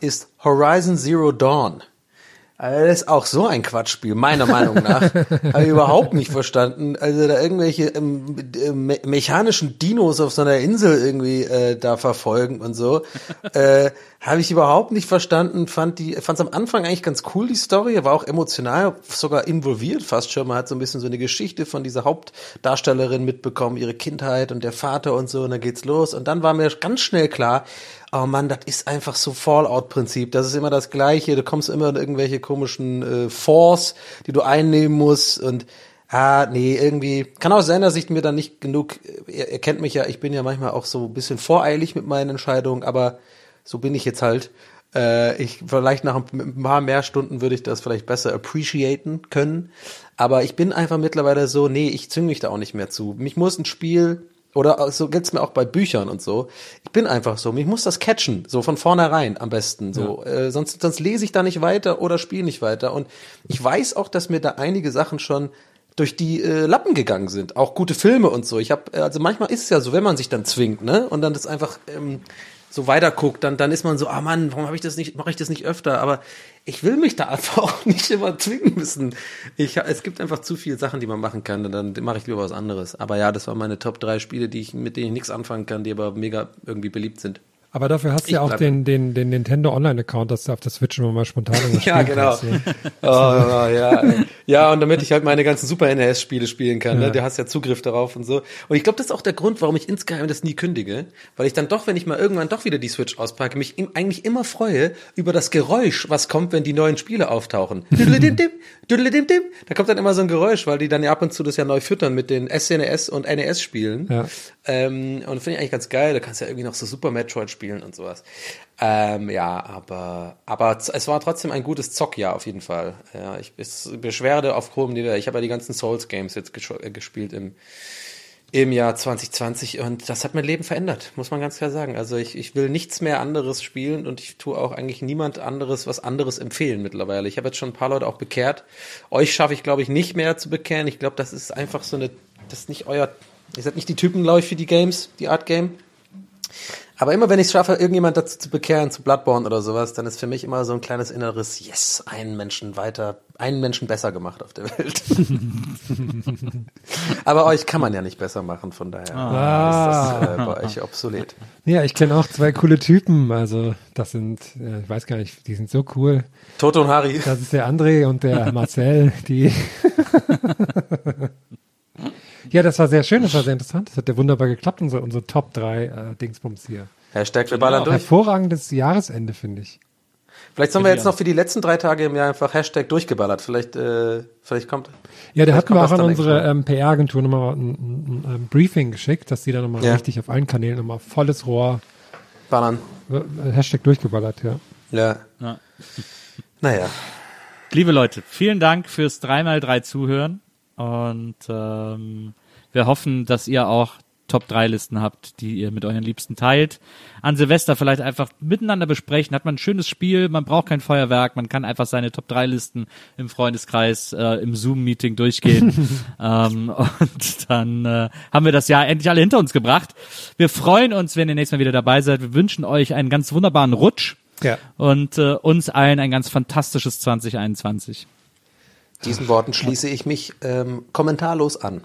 ist Horizon Zero Dawn. Also das ist auch so ein Quatschspiel, meiner Meinung nach. Habe ich überhaupt nicht verstanden. Also da irgendwelche ähm, äh, me mechanischen Dinos auf so einer Insel irgendwie äh, da verfolgen und so. Äh, Habe ich überhaupt nicht verstanden. Fand die, fand es am Anfang eigentlich ganz cool, die Story. War auch emotional, sogar involviert fast schon. Man hat so ein bisschen so eine Geschichte von dieser Hauptdarstellerin mitbekommen, ihre Kindheit und der Vater und so. Und dann geht's los. Und dann war mir ganz schnell klar, oh Mann, das ist einfach so Fallout-Prinzip. Das ist immer das Gleiche. Du kommst immer in irgendwelche komischen äh, Force, die du einnehmen musst und ah, nee, irgendwie kann auch sein, dass ich mir dann nicht genug, ihr, ihr kennt mich ja, ich bin ja manchmal auch so ein bisschen voreilig mit meinen Entscheidungen, aber so bin ich jetzt halt. Äh, ich vielleicht nach ein paar mehr Stunden würde ich das vielleicht besser appreciaten können, aber ich bin einfach mittlerweile so, nee, ich zwinge mich da auch nicht mehr zu. Mich muss ein Spiel oder so geht's mir auch bei Büchern und so. Ich bin einfach so, mich muss das catchen, so von vornherein am besten. So, äh, sonst, sonst lese ich da nicht weiter oder spiele nicht weiter. Und ich weiß auch, dass mir da einige Sachen schon durch die äh, Lappen gegangen sind. Auch gute Filme und so. Ich habe, also manchmal ist es ja so, wenn man sich dann zwingt, ne, und dann das einfach ähm, so weiterguckt, dann, dann ist man so, ah Mann, warum habe ich das nicht, mache ich das nicht öfter? Aber ich will mich da einfach auch nicht immer zwingen müssen. Ich, es gibt einfach zu viele Sachen, die man machen kann, und dann mache ich lieber was anderes. Aber ja, das waren meine Top 3 Spiele, die ich, mit denen ich nichts anfangen kann, die aber mega irgendwie beliebt sind. Aber dafür hast du ja auch den, den, den Nintendo Online-Account, dass du auf der Switch immer mal spontan Ja, genau. Kannst, ne? oh, ja. ja, und damit ich halt meine ganzen Super NES-Spiele spielen kann, ne? ja. ne? du hast ja Zugriff darauf und so. Und ich glaube, das ist auch der Grund, warum ich insgeheim das nie kündige, weil ich dann doch, wenn ich mal irgendwann doch wieder die Switch auspacke, mich eigentlich immer freue über das Geräusch, was kommt, wenn die neuen Spiele auftauchen. da kommt dann immer so ein Geräusch, weil die dann ja ab und zu das ja neu füttern mit den SNES und NES-Spielen. Ja. Ähm, und finde ich eigentlich ganz geil. Da kannst du ja irgendwie noch so Super Metroid spielen spielen und sowas. Ähm, ja, aber, aber es war trotzdem ein gutes Zockjahr auf jeden Fall. Ja, ich beschwerde auf hohem Niveau. Ich habe ja die ganzen Souls Games jetzt äh, gespielt im, im Jahr 2020 und das hat mein Leben verändert, muss man ganz klar sagen. Also ich, ich will nichts mehr anderes spielen und ich tue auch eigentlich niemand anderes was anderes empfehlen mittlerweile. Ich habe jetzt schon ein paar Leute auch bekehrt. Euch schaffe ich, glaube ich, nicht mehr zu bekehren. Ich glaube, das ist einfach so eine, das ist nicht euer, ihr seid nicht die Typen, glaube ich, für die Games, die Art Game. Aber immer wenn ich es schaffe, irgendjemand dazu zu bekehren, zu Bloodborne oder sowas, dann ist für mich immer so ein kleines inneres Yes, einen Menschen weiter, einen Menschen besser gemacht auf der Welt. Aber euch kann man ja nicht besser machen, von daher ah. ist das äh, bei euch obsolet. Ja, ich kenne auch zwei coole Typen, also das sind, äh, ich weiß gar nicht, die sind so cool. Toto und Harry. Das ist der André und der Marcel, die Ja, das war sehr schön, das war sehr interessant. Das hat ja wunderbar geklappt, unsere, unsere Top 3 äh, Dingsbums hier. Hashtag wir ballern durch. Hervorragendes Jahresende, finde ich. Vielleicht sollen wir jetzt noch für die letzten drei Tage im Jahr einfach Hashtag durchgeballert. Vielleicht, äh, vielleicht kommt. Ja, der hat mir auch an unsere ähm, PR-Agentur nochmal ein, ein, ein, Briefing geschickt, dass die da nochmal ja. richtig auf allen Kanälen nochmal volles Rohr ballern. Äh, Hashtag durchgeballert, ja. Ja. ja. Naja. Liebe Leute, vielen Dank fürs 3x3 Zuhören und ähm, wir hoffen, dass ihr auch Top 3 Listen habt, die ihr mit euren Liebsten teilt. An Silvester vielleicht einfach miteinander besprechen. Hat man ein schönes Spiel, man braucht kein Feuerwerk, man kann einfach seine Top 3 Listen im Freundeskreis, äh, im Zoom-Meeting durchgehen. ähm, und dann äh, haben wir das Jahr endlich alle hinter uns gebracht. Wir freuen uns, wenn ihr nächstes Mal wieder dabei seid. Wir wünschen euch einen ganz wunderbaren Rutsch. Ja. Und äh, uns allen ein ganz fantastisches 2021. Diesen Worten schließe ich mich ähm, kommentarlos an.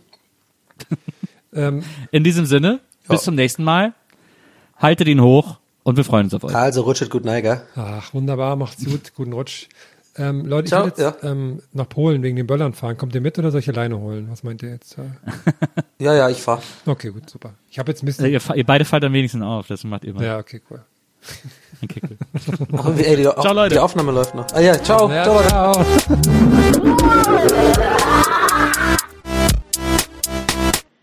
Ähm, In diesem Sinne, bis zum nächsten Mal. Haltet ihn hoch und wir freuen uns auf euch. Also rutschet gut Neiger. Ach, wunderbar, macht's gut, guten Rutsch. Ähm, Leute, Ciao, ich will jetzt ja. ähm, nach Polen wegen den Böllern fahren. Kommt ihr mit oder soll ich alleine holen? Was meint ihr jetzt? ja, ja, ich fahr. Okay, gut, super. Ich habe jetzt ein bisschen. ihr, ihr, beide fallt am wenigsten auf, das macht ihr mal. Ja, okay, cool. Okay, cool. ey, die, ciao, Leute. Die Aufnahme läuft noch. Ah ja, ciao. Ja, ciao, ciao.